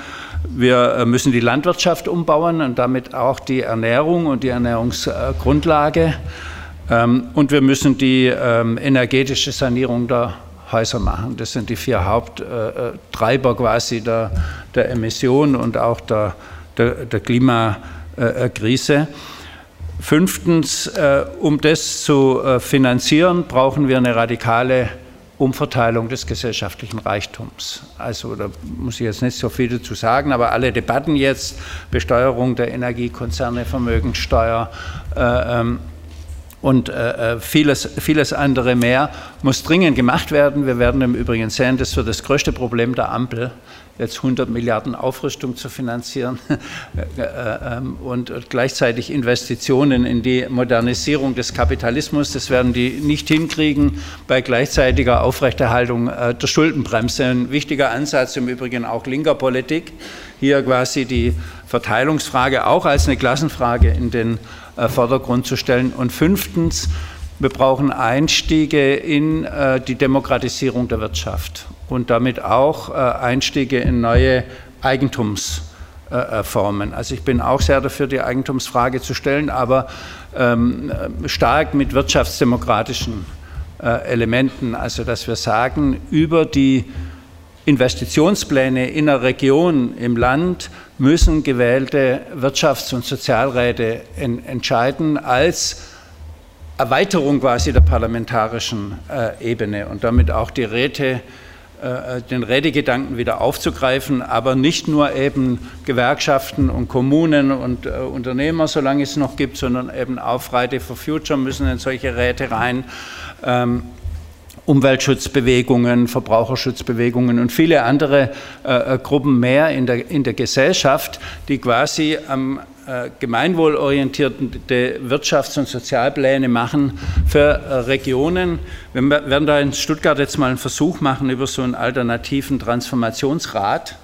Wir müssen die Landwirtschaft umbauen und damit auch die Ernährung und die Ernährungsgrundlage. Ähm, und wir müssen die ähm, energetische Sanierung der Häuser machen. Das sind die vier Haupttreiber quasi der, der Emissionen und auch der, der, der Klimakrise. Fünftens, äh, um das zu äh, finanzieren, brauchen wir eine radikale Umverteilung des gesellschaftlichen Reichtums. Also da muss ich jetzt nicht so viel dazu sagen, aber alle Debatten jetzt, Besteuerung der Energiekonzerne, Vermögenssteuer äh, ähm, und äh, äh, vieles, vieles andere mehr, muss dringend gemacht werden. Wir werden im Übrigen sehen, das wird das größte Problem der Ampel jetzt 100 Milliarden Aufrüstung zu finanzieren äh, äh, und gleichzeitig Investitionen in die Modernisierung des Kapitalismus. Das werden die nicht hinkriegen bei gleichzeitiger Aufrechterhaltung äh, der Schuldenbremse. Ein wichtiger Ansatz im Übrigen auch linker Politik, hier quasi die Verteilungsfrage auch als eine Klassenfrage in den Vordergrund zu stellen. Und fünftens, wir brauchen Einstiege in die Demokratisierung der Wirtschaft und damit auch äh, Einstiege in neue Eigentumsformen. Also ich bin auch sehr dafür, die Eigentumsfrage zu stellen, aber ähm, stark mit wirtschaftsdemokratischen äh, Elementen. Also dass wir sagen, über die Investitionspläne in einer Region im Land müssen gewählte Wirtschafts- und Sozialräte entscheiden als Erweiterung quasi der parlamentarischen äh, Ebene und damit auch die Räte den Redegedanken wieder aufzugreifen, aber nicht nur eben Gewerkschaften und Kommunen und äh, Unternehmer, solange es noch gibt, sondern eben auch Friday for Future müssen in solche Räte rein. Ähm, Umweltschutzbewegungen, Verbraucherschutzbewegungen und viele andere äh, äh Gruppen mehr in der, in der Gesellschaft, die quasi am äh, gemeinwohlorientierte Wirtschafts- und Sozialpläne machen für äh, Regionen. Wir werden da in Stuttgart jetzt mal einen Versuch machen über so einen alternativen Transformationsrat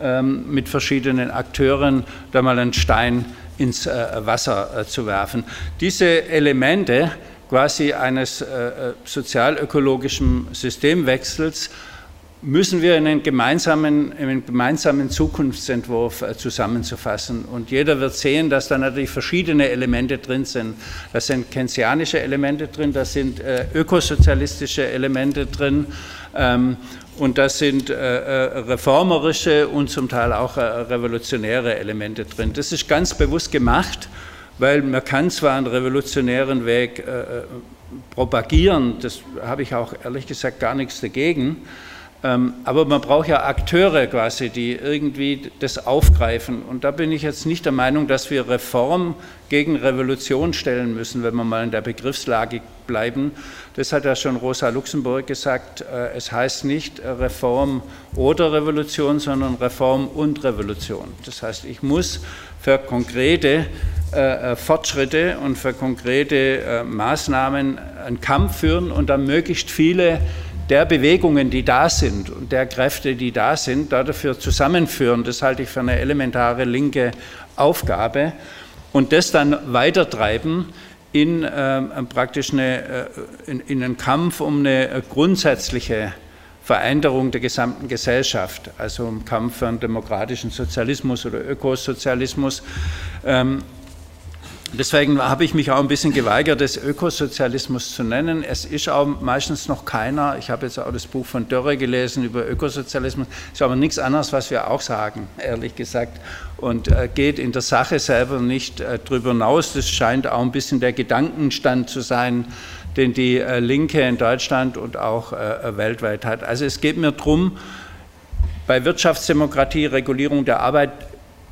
ähm, mit verschiedenen Akteuren, da mal einen Stein ins äh, Wasser zu werfen. Diese Elemente quasi eines sozialökologischen Systemwechsels müssen wir in einen gemeinsamen, in einen gemeinsamen Zukunftsentwurf äh, zusammenzufassen. Und jeder wird sehen, dass da natürlich verschiedene Elemente drin sind. Da sind keynesianische Elemente drin, da sind äh, ökosozialistische Elemente drin. Ähm, und da sind äh, reformerische und zum Teil auch revolutionäre Elemente drin. Das ist ganz bewusst gemacht, weil man kann zwar einen revolutionären Weg propagieren, das habe ich auch ehrlich gesagt gar nichts dagegen, aber man braucht ja Akteure quasi, die irgendwie das aufgreifen. Und da bin ich jetzt nicht der Meinung, dass wir Reform gegen Revolution stellen müssen, wenn wir mal in der Begriffslage bleiben. Das hat ja schon Rosa Luxemburg gesagt. Äh, es heißt nicht Reform oder Revolution, sondern Reform und Revolution. Das heißt, ich muss für konkrete äh, äh, Fortschritte und für konkrete Maßnahmen einen Kampf führen und dann möglichst viele der Bewegungen, die da sind und der Kräfte, die da sind, dafür zusammenführen. Das halte ich für eine elementare linke Aufgabe. Und das dann weitertreiben in äh, praktisch eine, äh, in, in einen Kampf um eine grundsätzliche Veränderung der gesamten Gesellschaft, also im Kampf für einen demokratischen Sozialismus oder Ökosozialismus. Ähm, Deswegen habe ich mich auch ein bisschen geweigert, das Ökosozialismus zu nennen. Es ist auch meistens noch keiner. Ich habe jetzt auch das Buch von Dörre gelesen über Ökosozialismus. Es ist aber nichts anderes, was wir auch sagen, ehrlich gesagt. Und äh, geht in der Sache selber nicht äh, drüber hinaus. Das scheint auch ein bisschen der Gedankenstand zu sein, den die äh, Linke in Deutschland und auch weltweit hat. Also es geht mir darum, bei Wirtschaftsdemokratie, Regulierung der Arbeit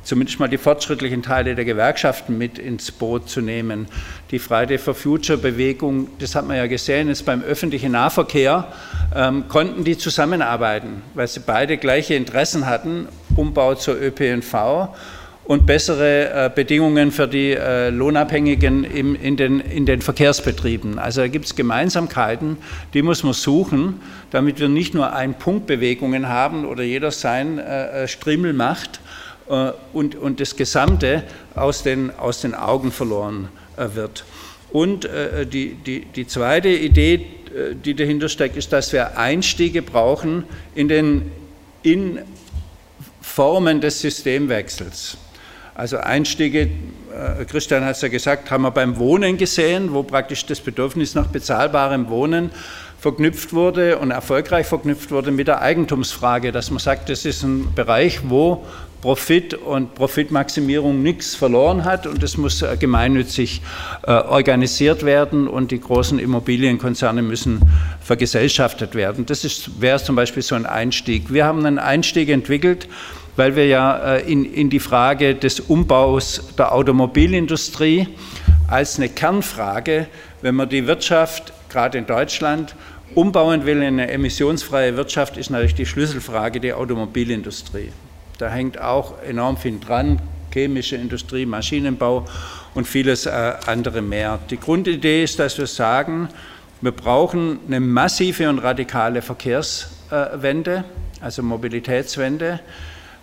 zumindest mal die fortschrittlichen Teile der Gewerkschaften mit ins Boot zu nehmen. Die Friday for Future Bewegung, das hat man ja gesehen, ist beim öffentlichen Nahverkehr, ähm, konnten die zusammenarbeiten, weil sie beide gleiche Interessen hatten, Umbau zur ÖPNV und bessere äh, Bedingungen für die äh, Lohnabhängigen im, in, den, in den Verkehrsbetrieben. Also da gibt es Gemeinsamkeiten, die muss man suchen, damit wir nicht nur Ein-Punkt-Bewegungen haben oder jeder sein äh, äh Strimmel macht und, und das Gesamte aus den, aus den Augen verloren äh, wird. Und die, die, die zweite Idee, die dahinter steckt, ist, dass wir Einstiege brauchen in den in Formen des Systemwechsels. Also Einstiege, äh, Christian hat es ja gesagt, haben wir beim Wohnen gesehen, wo praktisch das Bedürfnis nach bezahlbarem Wohnen verknüpft wurde und erfolgreich verknüpft wurde mit der Eigentumsfrage, dass man sagt, das ist ein Bereich, wo Profit und Profitmaximierung nichts verloren hat und es muss äh, gemeinnützig äh, organisiert werden und die großen Immobilienkonzerne müssen vergesellschaftet werden. Das wäre zum Beispiel so ein Einstieg. Wir haben einen Einstieg entwickelt, weil wir ja äh, in, in die Frage des Umbaus der Automobilindustrie als eine Kernfrage, wenn man die Wirtschaft, gerade in Deutschland, umbauen will in eine emissionsfreie Wirtschaft, ist natürlich die Schlüsselfrage die Automobilindustrie. Da hängt auch enorm viel dran, chemische Industrie, Maschinenbau und vieles äh, andere mehr. Die Grundidee ist, dass wir sagen, wir brauchen eine massive und radikale Verkehrswende, also Mobilitätswende.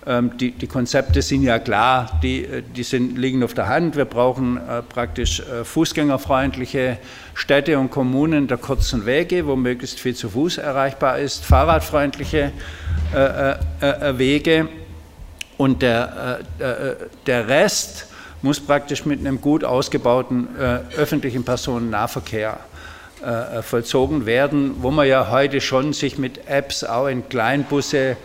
Ähm, die, die, Konzepte sind ja klar, die, äh, die sind, liegen auf der Hand. Wir brauchen äh, praktisch äh, fußgängerfreundliche Städte und Kommunen der kurzen Wege, wo möglichst viel zu Fuß erreichbar ist, fahrradfreundliche äh, äh, Wege und der, der Rest muss praktisch mit einem gut ausgebauten öffentlichen Personennahverkehr vollzogen werden, wo man ja heute schon sich mit Apps auch in Kleinbusse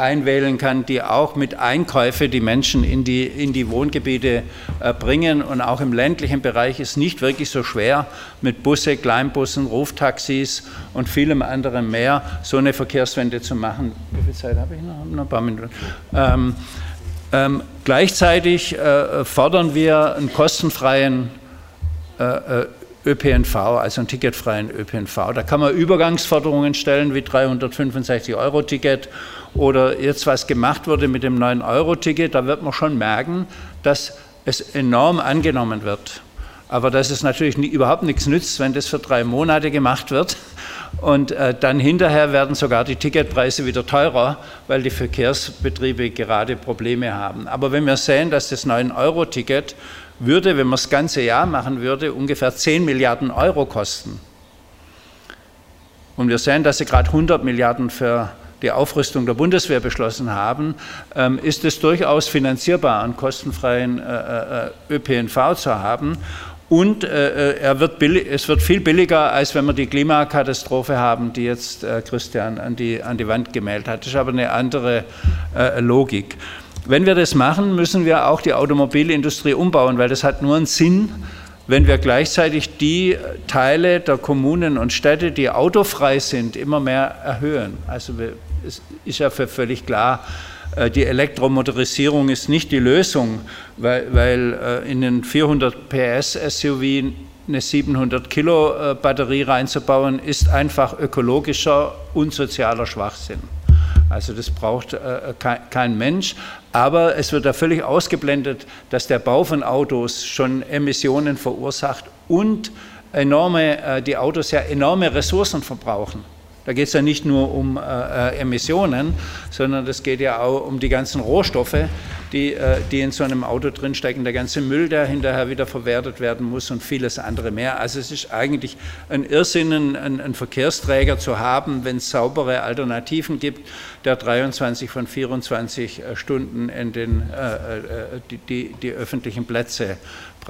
einwählen kann, die auch mit Einkäufe die Menschen in die, in die Wohngebiete äh, bringen. Und auch im ländlichen Bereich ist nicht wirklich so schwer, mit Busse, Kleinbussen, Ruftaxis und vielem anderen mehr so eine Verkehrswende zu machen. Wie viel Zeit habe ich noch? Noch ein paar Minuten. Ähm, ähm, gleichzeitig äh, fordern wir einen kostenfreien äh, äh ÖPNV, also einen ticketfreien ÖPNV. Da kann man Übergangsforderungen stellen wie 365 Euro Ticket oder jetzt was gemacht wurde mit dem 9-Euro-Ticket, da wird man schon merken, dass es enorm angenommen wird. Aber dass es natürlich nie, überhaupt nichts nützt, wenn das für drei Monate gemacht wird und äh, dann hinterher werden sogar die Ticketpreise wieder teurer, weil die Verkehrsbetriebe gerade Probleme haben. Aber wenn wir sehen, dass das 9-Euro-Ticket würde, wenn man das ganze Jahr machen würde, ungefähr 10 Milliarden Euro kosten. Und wir sehen, dass sie gerade 100 Milliarden für die Aufrüstung der Bundeswehr beschlossen haben, ähm, ist es durchaus finanzierbar, einen kostenfreien äh, äh, ÖPNV zu haben. Und äh, er wird es wird viel billiger, als wenn wir die Klimakatastrophe haben, die jetzt Christian an die, an die Wand gemeldet hat. Das ist aber eine andere Logik. Wenn wir das machen, müssen wir auch die Automobilindustrie umbauen, weil das hat nur einen Sinn, wenn wir gleichzeitig die Teile der Kommunen und Städte, die autofrei sind, immer mehr erhöhen. Also wir es ist ja völlig klar, äh, die Elektromotorisierung ist nicht die Lösung, weil, weil äh, in den 400 PS SUV eine 700 Kilo äh, Batterie reinzubauen, ist einfach ökologischer und sozialer Schwachsinn. Also das braucht kein Mensch. Aber es wird da völlig ausgeblendet, dass der Bau von Autos schon Emissionen verursacht und enorme, die Autos ja enorme Ressourcen verbrauchen. Da geht es ja nicht nur um äh, äh Emissionen, sondern es geht ja auch um die ganzen Rohstoffe, die, äh, die in so einem Auto drinstecken, der ganze Müll, der hinterher wieder verwertet werden muss und vieles andere mehr. Also es ist eigentlich ein Irrsinn, einen, einen Verkehrsträger zu haben, wenn es saubere Alternativen gibt, der 23 von 24 äh, Stunden in den, äh, äh, die, die, die öffentlichen Plätze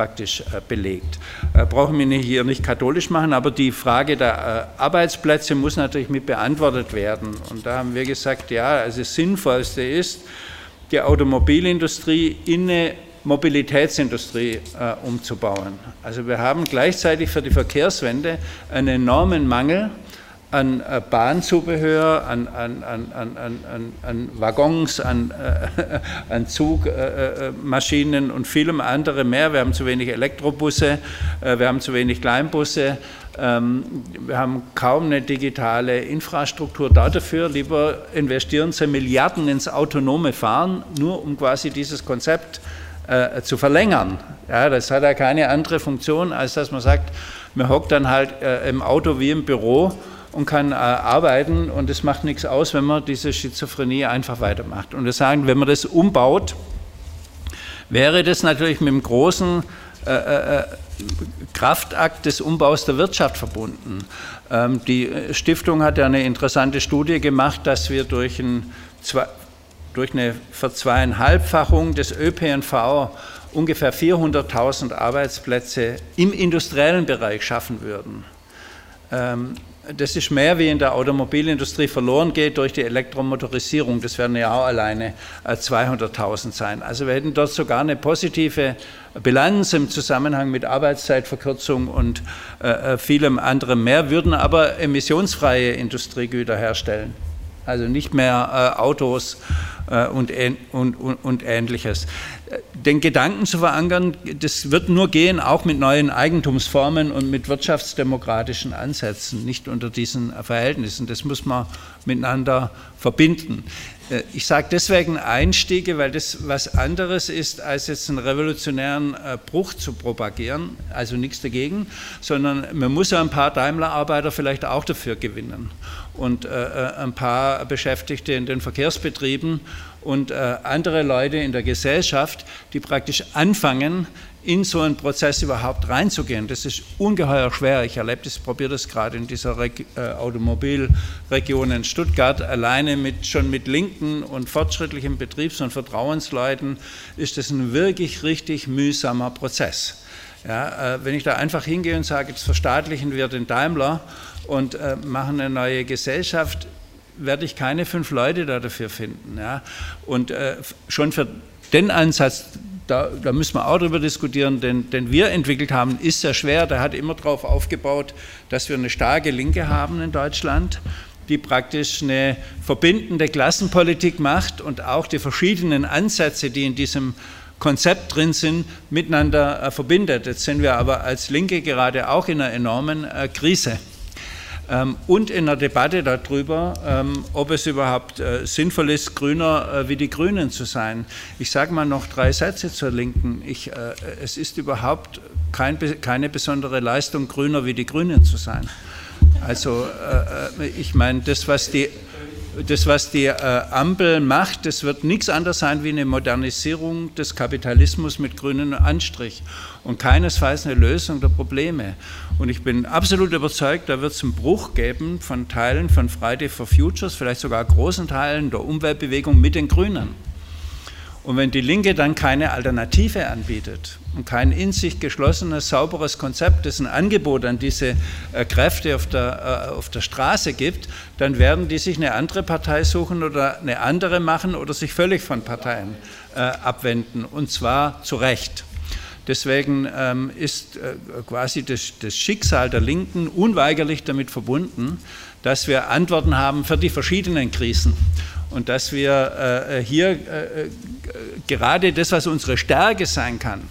praktisch äh, belegt. Äh, brauchen wir hier nicht katholisch machen, aber die Frage der äh, Arbeitsplätze muss natürlich mit beantwortet werden. Und da haben wir gesagt, ja, also das Sinnvollste ist, die Automobilindustrie in eine Mobilitätsindustrie äh, umzubauen. Also wir haben gleichzeitig für die Verkehrswende einen enormen Mangel an äh, Bahnzubehör, an, an, an, an Waggons, an, äh, an Zugmaschinen äh, und vielem andere mehr. Wir haben zu wenig Elektrobusse, wir haben zu wenig Kleinbusse, ähm, wir haben kaum eine digitale Infrastruktur dafür. Lieber investieren Sie Milliarden ins autonome Fahren, nur um quasi dieses Konzept zu verlängern. Ja, das hat ja keine andere Funktion, als dass man sagt, man hockt dann halt im Auto wie im Büro und kann äh, arbeiten und es macht nichts aus, wenn man diese Schizophrenie einfach weitermacht. Und wir sagen, wenn man das umbaut, wäre das natürlich mit dem großen äh, äh, äh Kraftakt des Umbaus der Wirtschaft verbunden. Ähm, die Stiftung hat ja eine interessante Studie gemacht, dass wir durch, ein, durch eine Verzweieinhalbfachung des ÖPNV ungefähr 400.000 Arbeitsplätze im industriellen Bereich schaffen würden. Ähm, das ist mehr, wie in der Automobilindustrie verloren geht durch die Elektromotorisierung. Das werden ja auch alleine 200.000 äh, sein. Also wir hätten dort sogar eine positive Bilanz im Zusammenhang mit Arbeitszeitverkürzung und äh, äh, vielem anderem mehr, würden aber emissionsfreie Industriegüter herstellen. Also nicht mehr Autos und, und, und, und Ähnliches den Gedanken zu verankern, das wird nur gehen, auch mit neuen Eigentumsformen und mit wirtschaftsdemokratischen Ansätzen, nicht unter diesen Verhältnissen. Das muss man miteinander verbinden. Äh, ich sage deswegen Einstiege, weil das was anderes ist, als jetzt einen revolutionären äh, Bruch zu propagieren, also nichts dagegen, sondern man muss ja ein paar Daimler-Arbeiter vielleicht auch dafür gewinnen und äh, ein paar Beschäftigte in den Verkehrsbetrieben und andere Leute in der Gesellschaft, die praktisch anfangen, in so einen Prozess überhaupt reinzugehen. Das ist ungeheuer schwer. Ich erlebe das, probiere das gerade in dieser Reg äh, Automobilregion in Stuttgart. Alleine mit, schon mit linken und fortschrittlichen Betriebs- und Vertrauensleuten ist das ein wirklich richtig mühsamer Prozess. Ja, äh, wenn ich da einfach hingehe und sage, jetzt verstaatlichen wir den Daimler und äh, machen eine neue Gesellschaft, werde ich keine fünf Leute da dafür finden. Ja. Und äh, schon für den Ansatz, da, da, müssen wir auch darüber diskutieren, denn, den wir entwickelt haben, ist sehr schwer. Der hat immer darauf aufgebaut, dass wir eine starke Linke haben in Deutschland, die praktisch eine verbindende Klassenpolitik macht und auch die verschiedenen Ansätze, die in diesem Konzept drin sind, miteinander äh, verbindet. Jetzt sind wir aber als Linke gerade auch in einer enormen äh, Krise. Ähm, und in der Debatte darüber, ähm, ob es überhaupt äh, sinnvoll ist, grüner äh, wie die Grünen zu sein. Ich sage mal noch drei Sätze zur Linken. Ich, äh, es ist überhaupt kein, keine besondere Leistung, grüner wie die Grünen zu sein. Also ich meine, das, was die das, was die äh, Ampel macht, das wird nichts anderes sein wie eine Modernisierung des Kapitalismus mit grünem Anstrich und keinesfalls eine Lösung der Probleme. Und ich bin absolut überzeugt, da wird es einen Bruch geben von Teilen von Friday for Futures, vielleicht sogar großen Teilen der Umweltbewegung mit den Grünen. Und wenn die Linke dann keine Alternative anbietet und kein in sich geschlossenes, sauberes Konzept, das ein Angebot an diese äh, Kräfte auf der, äh, auf der Straße gibt, dann werden die sich eine andere Partei suchen oder eine andere machen oder sich völlig von Parteien äh, abwenden, und zwar zu Recht. Deswegen ähm, ist quasi das, das Schicksal der Linken unweigerlich damit verbunden, dass wir Antworten haben für die verschiedenen Krisen und dass wir äh, hier äh, gerade das, was unsere Stärke sein kann,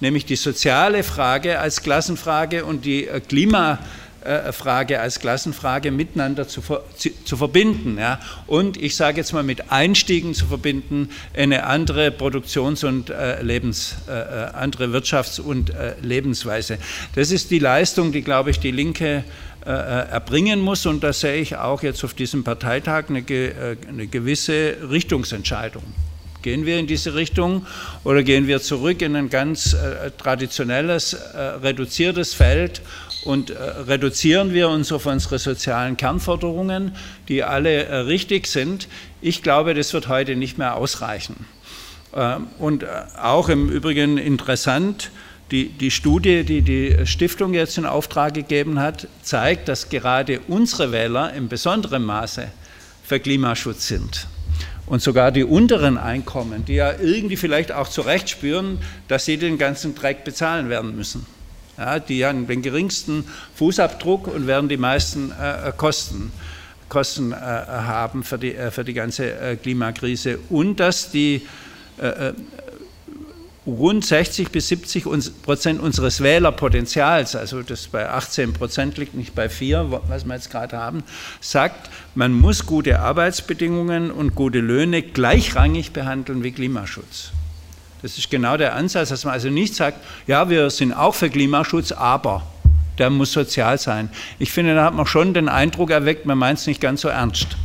nämlich die soziale Frage als Klassenfrage und die äh, Klimafrage als Klassenfrage miteinander zu, zu verbinden. Ja. Und ich sage jetzt mal mit Einstiegen zu verbinden, eine andere Produktions- und äh, Lebens, äh, äh andere Wirtschafts- und äh, Lebensweise. Das ist die Leistung, die, glaube ich, die Linke äh, erbringen muss. Und da sehe ich auch jetzt auf diesem Parteitag eine, eine gewisse Richtungsentscheidung. Gehen wir in diese Richtung oder gehen wir zurück in ein ganz äh, traditionelles, äh, reduziertes Feld und äh, reduzieren wir uns auf unsere sozialen Kernforderungen, die alle äh, richtig sind? Ich glaube, das wird heute nicht mehr ausreichen. Ähm, und äh, auch im Übrigen interessant, die, die, Studie, die die Stiftung jetzt in Auftrag gegeben hat, zeigt, dass gerade unsere Wähler in besonderem Maße für Klimaschutz sind. Und sogar die unteren Einkommen, die ja irgendwie vielleicht auch zu Recht spüren, dass sie den ganzen Dreck bezahlen werden müssen. Ja, die haben den geringsten Fußabdruck und werden die meisten äh, Kosten, Kosten äh, haben für die, äh, für die ganze äh, Klimakrise und dass die äh, rund 60 bis 70 Prozent unseres Wählerpotenzials, also das bei 18 Prozent liegt, nicht bei 4, was wir jetzt gerade haben, sagt, man muss gute Arbeitsbedingungen und gute Löhne gleichrangig behandeln wie Klimaschutz. Das ist genau der Ansatz, dass man also nicht sagt, ja, wir sind auch für Klimaschutz, aber der muss sozial sein. Ich finde, da hat man schon den Eindruck erweckt, man meint es nicht ganz so ernst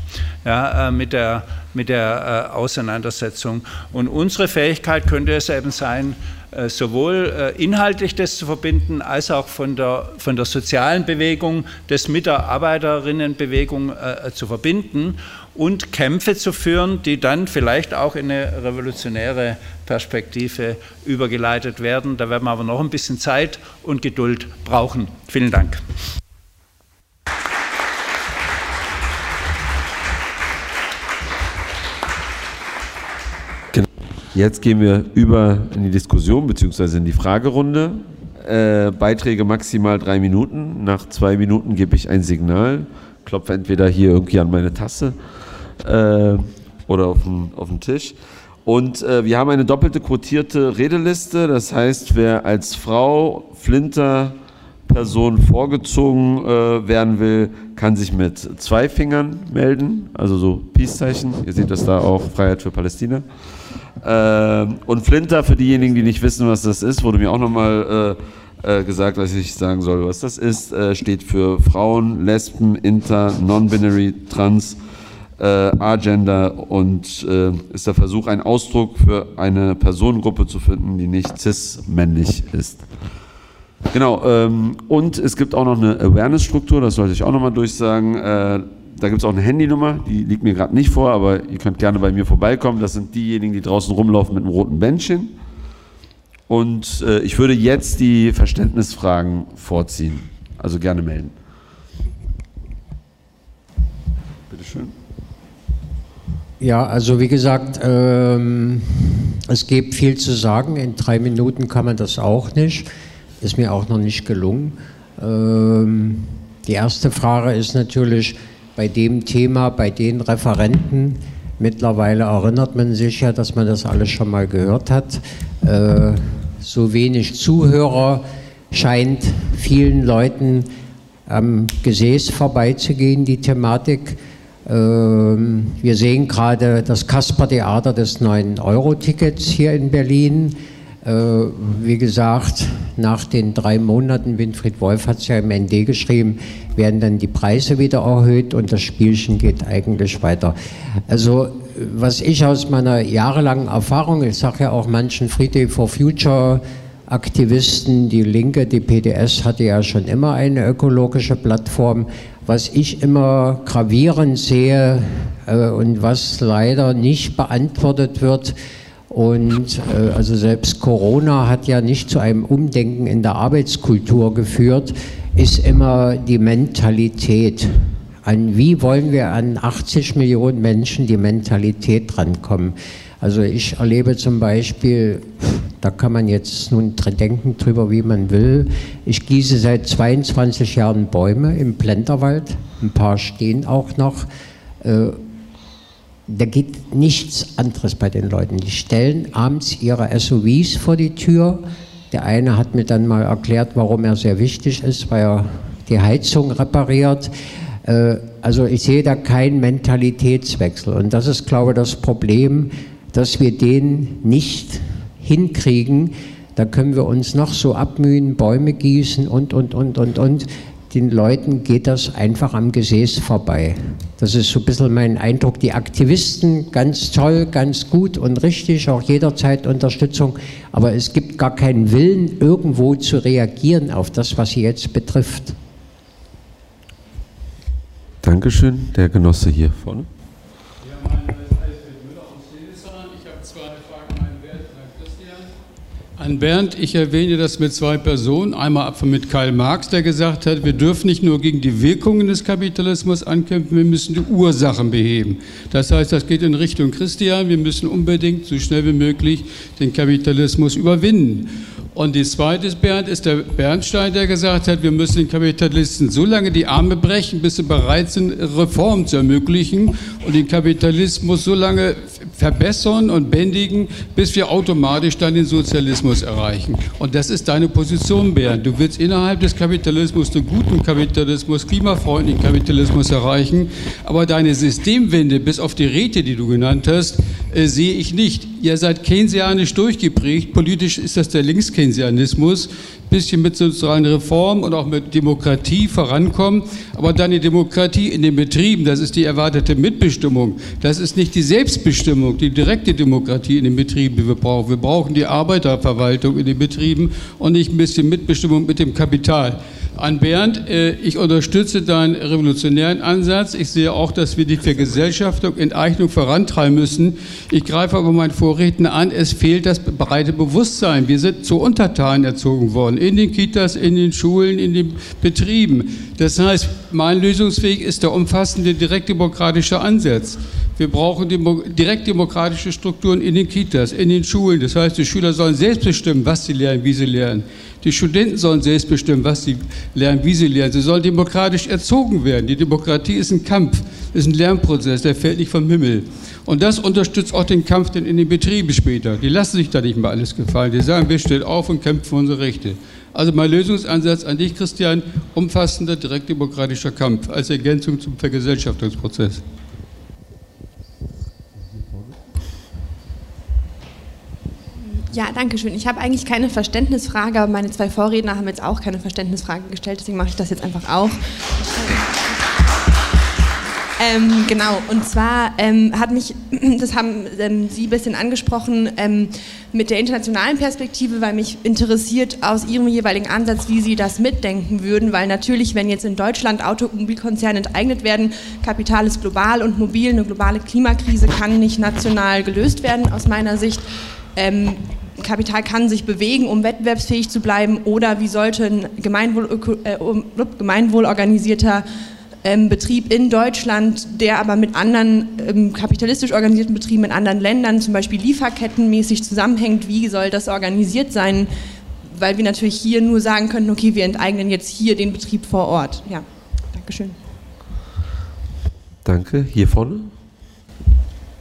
ja, äh, mit der, mit der äh, Auseinandersetzung. Und unsere Fähigkeit könnte es eben sein, äh, sowohl inhaltlich das zu verbinden, als auch von der, von der sozialen Bewegung, das mit der Arbeiterinnenbewegung zu verbinden und Kämpfe zu führen, die dann vielleicht auch in eine revolutionäre Perspektive übergeleitet werden. Da werden wir aber noch ein bisschen Zeit und Geduld brauchen. Vielen Dank. Jetzt gehen wir über in die Diskussion bzw. in die Fragerunde. Äh, Beiträge maximal drei Minuten. Nach zwei Minuten gebe ich ein Signal, klopfe entweder hier irgendwie an meine Tasse äh, oder auf den, auf den Tisch. Und äh, wir haben eine doppelte quotierte Redeliste. Das heißt, wer als Frau Flinter Person vorgezogen äh, werden will, kann sich mit zwei Fingern melden, also so Peace-Zeichen. Ihr seht das da auch, Freiheit für Palästina. Äh, und Flinter, für diejenigen, die nicht wissen, was das ist, wurde mir auch nochmal äh, äh, gesagt, dass ich sagen soll, was das ist, äh, steht für Frauen, Lesben, Inter, Non-Binary, Trans, äh, Agender und äh, ist der Versuch, einen Ausdruck für eine Personengruppe zu finden, die nicht cis-männlich ist. Genau, ähm, und es gibt auch noch eine Awareness-Struktur, das sollte ich auch nochmal durchsagen. Äh, da gibt es auch eine Handynummer, die liegt mir gerade nicht vor, aber ihr könnt gerne bei mir vorbeikommen. Das sind diejenigen, die draußen rumlaufen mit einem roten Bändchen. Und äh, ich würde jetzt die Verständnisfragen vorziehen. Also gerne melden. Bitte schön. Ja, also wie gesagt, ähm, es gibt viel zu sagen. In drei Minuten kann man das auch nicht. Ist mir auch noch nicht gelungen. Ähm, die erste Frage ist natürlich, bei dem Thema, bei den Referenten. Mittlerweile erinnert man sich ja, dass man das alles schon mal gehört hat. Äh, so wenig Zuhörer scheint vielen Leuten am Gesäß vorbeizugehen, die Thematik. Ähm, wir sehen gerade das Kasper-Theater des 9-Euro-Tickets hier in Berlin. Äh, wie gesagt, nach den drei Monaten, Winfried Wolf hat es ja im ND geschrieben, werden dann die Preise wieder erhöht und das Spielchen geht eigentlich weiter. Also was ich aus meiner jahrelangen Erfahrung, ich sage ja auch manchen Friday for Future Aktivisten, die Linke, die PDS hatte ja schon immer eine ökologische Plattform. Was ich immer gravierend sehe äh, und was leider nicht beantwortet wird, und äh, also selbst Corona hat ja nicht zu einem Umdenken in der Arbeitskultur geführt, ist immer die Mentalität. An wie wollen wir an 80 Millionen Menschen die Mentalität drankommen? Also ich erlebe zum Beispiel, da kann man jetzt nun denken drüber, wie man will. Ich gieße seit 22 Jahren Bäume im Plenterwald. Ein paar stehen auch noch. Äh, da geht nichts anderes bei den Leuten. Die stellen abends ihre SUVs vor die Tür. Der eine hat mir dann mal erklärt, warum er sehr wichtig ist, weil er die Heizung repariert. Äh, also ich sehe da keinen Mentalitätswechsel. Und das ist, glaube ich, das Problem, dass wir den nicht hinkriegen. Da können wir uns noch so abmühen, Bäume gießen und, und, und, und, und den Leuten geht das einfach am Gesäß vorbei. Das ist so ein bisschen mein Eindruck. Die Aktivisten ganz toll, ganz gut und richtig, auch jederzeit Unterstützung, aber es gibt gar keinen Willen, irgendwo zu reagieren auf das, was sie jetzt betrifft. Dankeschön, der Genosse hier vorne. An Bernd, ich erwähne das mit zwei Personen. Einmal mit Karl Marx, der gesagt hat, wir dürfen nicht nur gegen die Wirkungen des Kapitalismus ankämpfen, wir müssen die Ursachen beheben. Das heißt, das geht in Richtung Christian, wir müssen unbedingt so schnell wie möglich den Kapitalismus überwinden. Und die zweite Bernd ist der Bernstein, der gesagt hat, wir müssen den Kapitalisten so lange die Arme brechen, bis sie bereit sind, Reformen zu ermöglichen und den Kapitalismus so lange verbessern und bändigen, bis wir automatisch dann den Sozialismus erreichen. Und das ist deine Position, Bernd. Du willst innerhalb des Kapitalismus den guten Kapitalismus, klimafreundlichen Kapitalismus erreichen, aber deine Systemwende, bis auf die Räte, die du genannt hast, äh, sehe ich nicht. Ihr seid keynesianisch durchgeprägt. Politisch ist das der Linkskeynesianismus bisschen mit sozialen Reformen und auch mit Demokratie vorankommen. Aber dann die Demokratie in den Betrieben, das ist die erwartete Mitbestimmung. Das ist nicht die Selbstbestimmung, die direkte Demokratie in den Betrieben, die wir brauchen. Wir brauchen die Arbeiterverwaltung in den Betrieben und nicht ein bisschen Mitbestimmung mit dem Kapital. An Bernd, äh, ich unterstütze deinen revolutionären Ansatz. Ich sehe auch, dass wir die Vergesellschaftung, Enteignung vorantreiben müssen. Ich greife aber meinen Vorredner an, es fehlt das breite Bewusstsein. Wir sind zu Untertanen erzogen worden, in den Kitas, in den Schulen, in den Betrieben. Das heißt, mein Lösungsweg ist der umfassende direktdemokratische Ansatz. Wir brauchen direktdemokratische Strukturen in den Kitas, in den Schulen. Das heißt, die Schüler sollen selbst bestimmen, was sie lernen, wie sie lernen. Die Studenten sollen selbst bestimmen, was sie lernen, wie sie lernen. Sie sollen demokratisch erzogen werden. Die Demokratie ist ein Kampf, ist ein Lernprozess, der fällt nicht vom Himmel. Und das unterstützt auch den Kampf in den Betrieben später. Die lassen sich da nicht mehr alles gefallen. Die sagen, wir stehen auf und kämpfen für unsere Rechte. Also mein Lösungsansatz an dich, Christian, umfassender direktdemokratischer Kampf als Ergänzung zum Vergesellschaftungsprozess. Ja, danke schön. Ich habe eigentlich keine Verständnisfrage, aber meine zwei Vorredner haben jetzt auch keine Verständnisfrage gestellt, deswegen mache ich das jetzt einfach auch. Ähm, genau, und zwar ähm, hat mich, das haben ähm, Sie ein bisschen angesprochen, ähm, mit der internationalen Perspektive, weil mich interessiert aus Ihrem jeweiligen Ansatz, wie Sie das mitdenken würden, weil natürlich, wenn jetzt in Deutschland Automobilkonzerne enteignet werden, Kapital ist global und mobil, eine globale Klimakrise kann nicht national gelöst werden, aus meiner Sicht. Kapital kann sich bewegen, um wettbewerbsfähig zu bleiben, oder wie sollte ein Gemeinwohl, äh, gemeinwohlorganisierter ähm, Betrieb in Deutschland, der aber mit anderen ähm, kapitalistisch organisierten Betrieben in anderen Ländern, zum Beispiel lieferkettenmäßig zusammenhängt, wie soll das organisiert sein? Weil wir natürlich hier nur sagen könnten, okay, wir enteignen jetzt hier den Betrieb vor Ort. Ja, Dankeschön. Danke. Hier vorne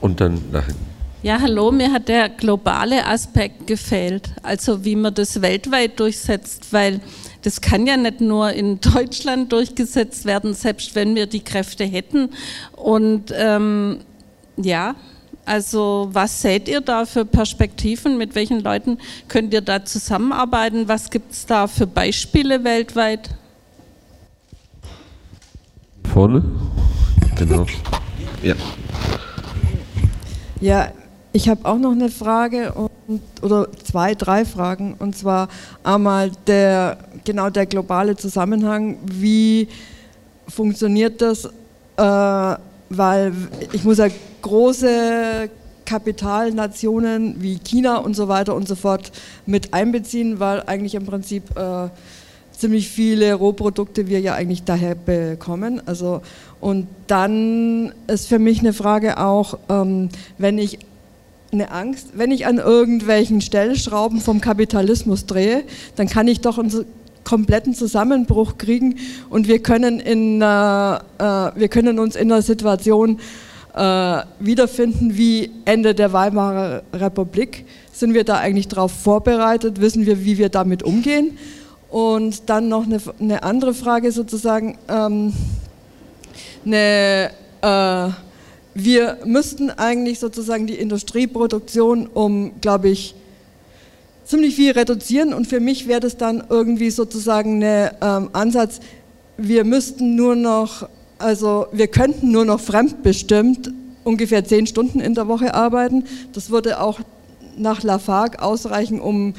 und dann nach hinten. Ja, hallo, mir hat der globale Aspekt gefehlt, also wie man das weltweit durchsetzt, weil das kann ja nicht nur in Deutschland durchgesetzt werden, selbst wenn wir die Kräfte hätten. Und ähm, ja, also was seht ihr da für Perspektiven? Mit welchen Leuten könnt ihr da zusammenarbeiten? Was gibt es da für Beispiele weltweit? Vorne? Genau. Ja. Ja, ich habe auch noch eine Frage und, oder zwei, drei Fragen. Und zwar einmal der, genau der globale Zusammenhang. Wie funktioniert das? Äh, weil ich muss ja große Kapitalnationen wie China und so weiter und so fort mit einbeziehen, weil eigentlich im Prinzip äh, ziemlich viele Rohprodukte wir ja eigentlich daher bekommen. Also und dann ist für mich eine Frage auch, ähm, wenn ich eine Angst, wenn ich an irgendwelchen Stellschrauben vom Kapitalismus drehe, dann kann ich doch einen kompletten Zusammenbruch kriegen und wir können, in, äh, wir können uns in einer Situation äh, wiederfinden wie Ende der Weimarer Republik. Sind wir da eigentlich darauf vorbereitet? Wissen wir, wie wir damit umgehen? Und dann noch eine, eine andere Frage sozusagen, ähm, eine äh, wir müssten eigentlich sozusagen die Industrieproduktion um, glaube ich, ziemlich viel reduzieren und für mich wäre das dann irgendwie sozusagen ein ähm, Ansatz, wir müssten nur noch, also wir könnten nur noch fremdbestimmt ungefähr zehn Stunden in der Woche arbeiten. Das würde auch nach Lafargue ausreichen, um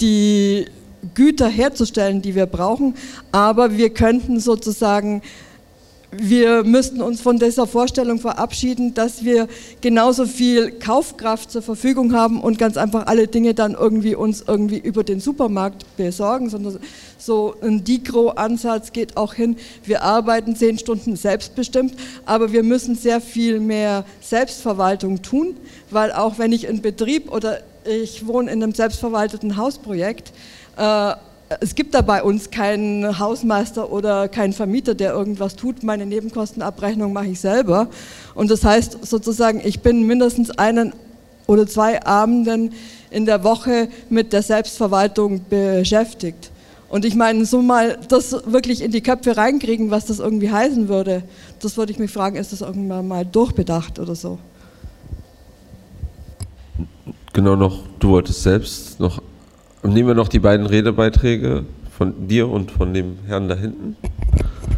die Güter herzustellen, die wir brauchen. Aber wir könnten sozusagen wir müssten uns von dieser Vorstellung verabschieden, dass wir genauso viel Kaufkraft zur Verfügung haben und ganz einfach alle Dinge dann irgendwie uns irgendwie über den Supermarkt besorgen, sondern so ein Digro-Ansatz geht auch hin. Wir arbeiten zehn Stunden selbstbestimmt, aber wir müssen sehr viel mehr Selbstverwaltung tun, weil auch wenn ich einen Betrieb oder ich wohne in einem selbstverwalteten Hausprojekt. Äh, es gibt da bei uns keinen Hausmeister oder keinen Vermieter, der irgendwas tut. Meine Nebenkostenabrechnung mache ich selber. Und das heißt sozusagen, ich bin mindestens einen oder zwei Abenden in der Woche mit der Selbstverwaltung beschäftigt. Und ich meine, so mal das wirklich in die Köpfe reinkriegen, was das irgendwie heißen würde, das würde ich mich fragen, ist das irgendwann mal durchbedacht oder so? Genau noch, du wolltest selbst noch Nehmen wir noch die beiden Redebeiträge von dir und von dem Herrn da hinten.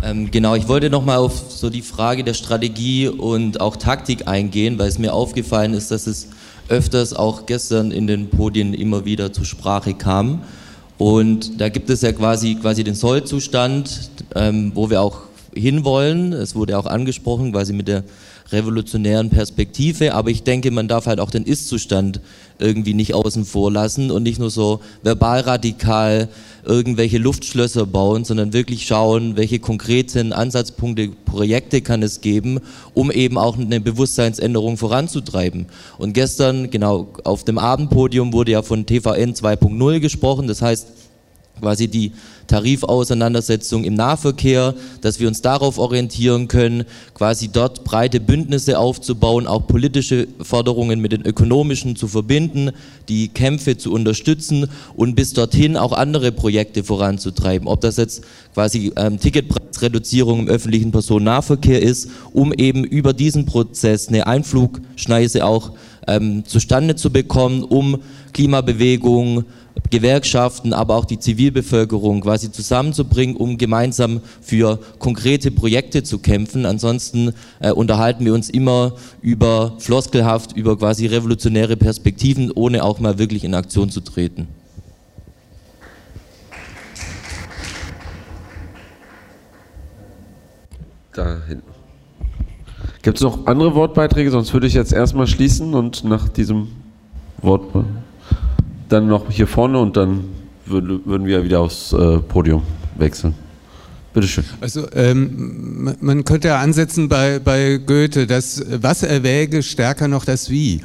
Ähm, genau, ich wollte nochmal auf so die Frage der Strategie und auch Taktik eingehen, weil es mir aufgefallen ist, dass es öfters auch gestern in den Podien immer wieder zur Sprache kam. Und da gibt es ja quasi, quasi den Sollzustand, ähm, wo wir auch hinwollen. Es wurde auch angesprochen, quasi mit der revolutionären Perspektive, aber ich denke, man darf halt auch den Ist-Zustand irgendwie nicht außen vor lassen und nicht nur so verbal radikal irgendwelche Luftschlösser bauen, sondern wirklich schauen, welche konkreten Ansatzpunkte, Projekte kann es geben, um eben auch eine Bewusstseinsänderung voranzutreiben. Und gestern, genau, auf dem Abendpodium wurde ja von TVN 2.0 gesprochen, das heißt, quasi die Tarifauseinandersetzung im Nahverkehr, dass wir uns darauf orientieren können, quasi dort breite Bündnisse aufzubauen, auch politische Forderungen mit den ökonomischen zu verbinden, die Kämpfe zu unterstützen und bis dorthin auch andere Projekte voranzutreiben. Ob das jetzt quasi ähm, Ticketpreisreduzierung im öffentlichen Personennahverkehr ist, um eben über diesen Prozess eine Einflugschneise auch ähm, zustande zu bekommen, um Klimabewegung, Gewerkschaften, aber auch die Zivilbevölkerung quasi zusammenzubringen, um gemeinsam für konkrete Projekte zu kämpfen. Ansonsten äh, unterhalten wir uns immer über floskelhaft, über quasi revolutionäre Perspektiven, ohne auch mal wirklich in Aktion zu treten. Da hinten. Gibt es noch andere Wortbeiträge? Sonst würde ich jetzt erstmal schließen und nach diesem Wort dann noch hier vorne und dann würden wir wieder aufs äh, Podium wechseln. Bitteschön. Also ähm, man könnte ja ansetzen bei, bei Goethe, das Was erwäge stärker noch das Wie.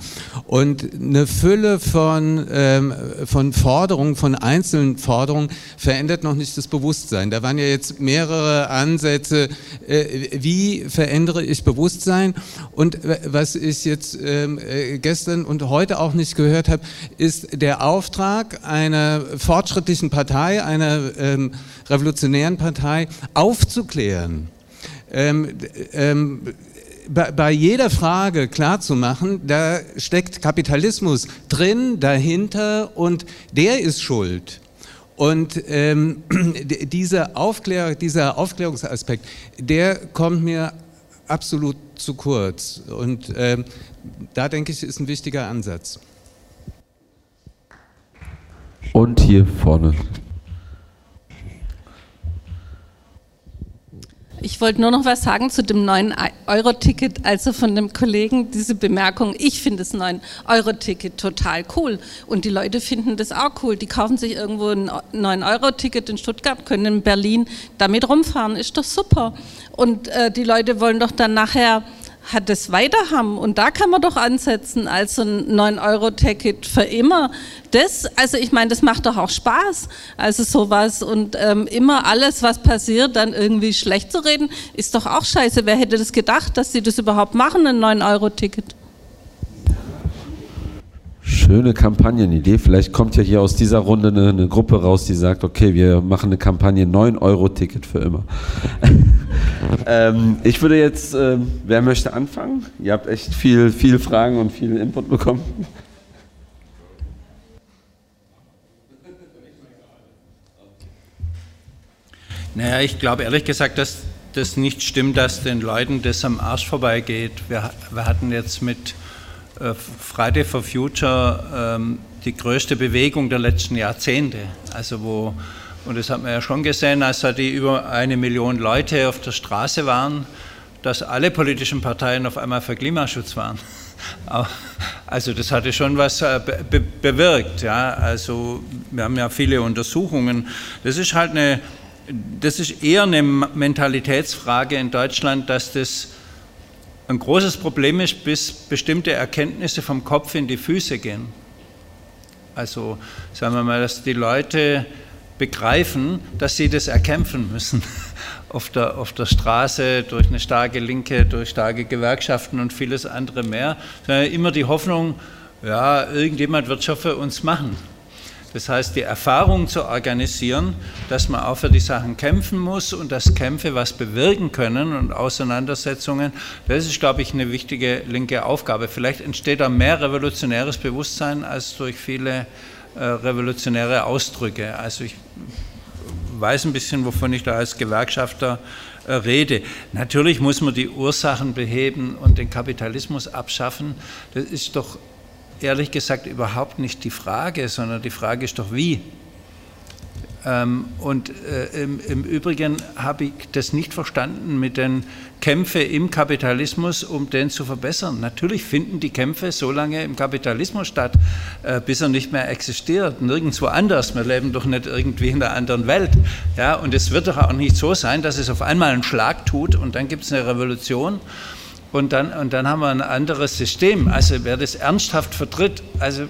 Und eine Fülle von, ähm, von Forderungen, von einzelnen Forderungen verändert noch nicht das Bewusstsein. Da waren ja jetzt mehrere Ansätze, äh, wie verändere ich Bewusstsein. Und was ich jetzt ähm, äh, gestern und heute auch nicht gehört habe, ist der Auftrag einer fortschrittlichen Partei, einer ähm, revolutionären Partei, aufzuklären. Ähm, ähm, bei, bei jeder Frage klarzumachen, da steckt Kapitalismus drin, dahinter und der ist schuld. Und ähm, diese Aufklär, dieser Aufklärungsaspekt, der kommt mir absolut zu kurz. Und ähm, da denke ich, ist ein wichtiger Ansatz. Und hier vorne. Ich wollte nur noch was sagen zu dem 9-Euro-Ticket, also von dem Kollegen, diese Bemerkung. Ich finde das 9-Euro-Ticket total cool und die Leute finden das auch cool. Die kaufen sich irgendwo ein 9-Euro-Ticket in Stuttgart, können in Berlin damit rumfahren, ist doch super. Und äh, die Leute wollen doch dann nachher hat das weiterhaben und da kann man doch ansetzen als ein 9-Euro-Ticket für immer. Das, also ich meine, das macht doch auch Spaß, also sowas und ähm, immer alles, was passiert, dann irgendwie schlecht zu reden, ist doch auch scheiße. Wer hätte das gedacht, dass sie das überhaupt machen, ein 9-Euro-Ticket? Schöne Kampagnenidee. Vielleicht kommt ja hier aus dieser Runde eine, eine Gruppe raus, die sagt, okay, wir machen eine Kampagne 9-Euro-Ticket für immer. ähm, ich würde jetzt, äh, wer möchte anfangen? Ihr habt echt viel, viel Fragen und viel Input bekommen. Naja, ich glaube ehrlich gesagt, dass das nicht stimmt, dass den Leuten das am Arsch vorbeigeht. Wir, wir hatten jetzt mit Friday for Future ähm, die größte Bewegung der letzten Jahrzehnte. Also wo, und das hat man ja schon gesehen, als da die über eine Million Leute auf der Straße waren, dass alle politischen Parteien auf einmal für Klimaschutz waren. Also das hatte schon was äh, be bewirkt. Ja? Also wir haben ja viele Untersuchungen. Das ist halt eine, das ist eher eine Mentalitätsfrage in Deutschland, dass das ein großes Problem ist, bis bestimmte Erkenntnisse vom Kopf in die Füße gehen. Also sagen wir mal, dass die Leute begreifen, dass sie das erkämpfen müssen auf der, auf der Straße durch eine starke Linke, durch starke Gewerkschaften und vieles andere mehr. Immer die Hoffnung, ja, irgendjemand wird schon für uns machen. Das heißt, die Erfahrung zu organisieren, dass man auch für die Sachen kämpfen muss und dass Kämpfe was bewirken können und Auseinandersetzungen, das ist, glaube ich, eine wichtige linke Aufgabe. Vielleicht entsteht da mehr revolutionäres Bewusstsein als durch viele äh, revolutionäre Ausdrücke. Also ich weiß ein bisschen, wovon ich da als Gewerkschafter äh, rede. Natürlich muss man die Ursachen beheben und den Kapitalismus abschaffen. Das ist doch ehrlich gesagt überhaupt nicht die Frage, sondern die Frage ist doch wie. Ähm, und äh, im, im, Übrigen habe ich das nicht verstanden mit den Kämpfen im Kapitalismus, um den zu verbessern. Natürlich finden die Kämpfe so lange im Kapitalismus statt, äh, bis er nicht mehr existiert, nirgendwo anders. Wir leben doch nicht irgendwie in einer anderen Welt. Ja? Und es wird doch auch nicht so sein, dass es auf einmal einen Schlag tut und dann gibt es eine Revolution und dann, und dann haben wir ein anderes System. Also wer das ernsthaft vertritt, also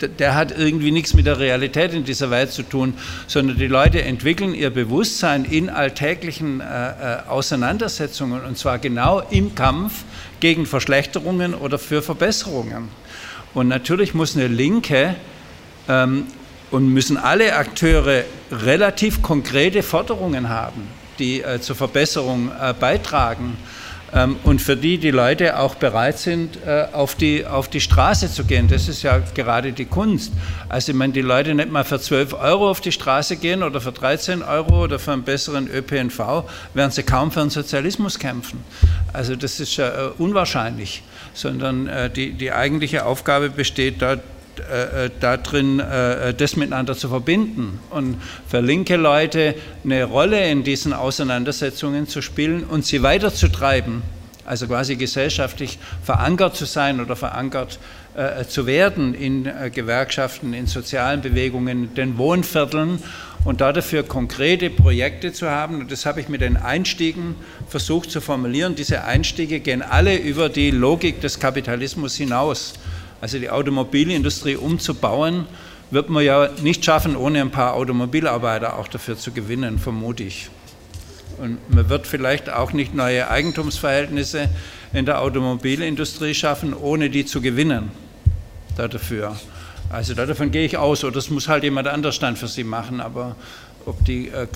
der hat irgendwie nichts mit der Realität in dieser Welt zu tun, sondern die Leute entwickeln ihr Bewusstsein in alltäglichen äh, äh, Auseinandersetzungen und zwar genau im Kampf gegen Verschlechterungen oder für Verbesserungen. Und natürlich muss eine Linke ähm, und müssen alle Akteure relativ konkrete Forderungen haben, die äh, zur Verbesserung äh, beitragen. Ähm, und für die die Leute auch bereit sind, äh, auf die, auf die Straße zu gehen. Das ist ja gerade die Kunst. Also, meine, die Leute nicht mal für 12 Euro auf die Straße gehen oder für 13 Euro oder für einen besseren ÖPNV, werden sie kaum für den Sozialismus kämpfen. Also, das ist ja äh, unwahrscheinlich, sondern äh, die, die eigentliche Aufgabe besteht dort, äh, äh, darin, äh, das miteinander zu verbinden und für linke Leute eine Rolle in diesen Auseinandersetzungen zu spielen und sie weiterzutreiben, also quasi gesellschaftlich verankert zu sein oder verankert äh, zu werden in äh, Gewerkschaften, in sozialen Bewegungen, den Wohnvierteln und dafür konkrete Projekte zu haben. Und das habe ich mit den Einstiegen versucht zu formulieren. Diese Einstiege gehen alle über die Logik des Kapitalismus hinaus. Also die Automobilindustrie umzubauen, wird man ja nicht schaffen, ohne ein paar Automobilarbeiter auch dafür zu gewinnen, vermute ich. Und man wird vielleicht auch nicht neue Eigentumsverhältnisse in der Automobilindustrie schaffen, ohne die zu gewinnen dafür. Also davon gehe ich aus, oder das muss halt jemand anders dann für sie machen, aber ob die äh, äh,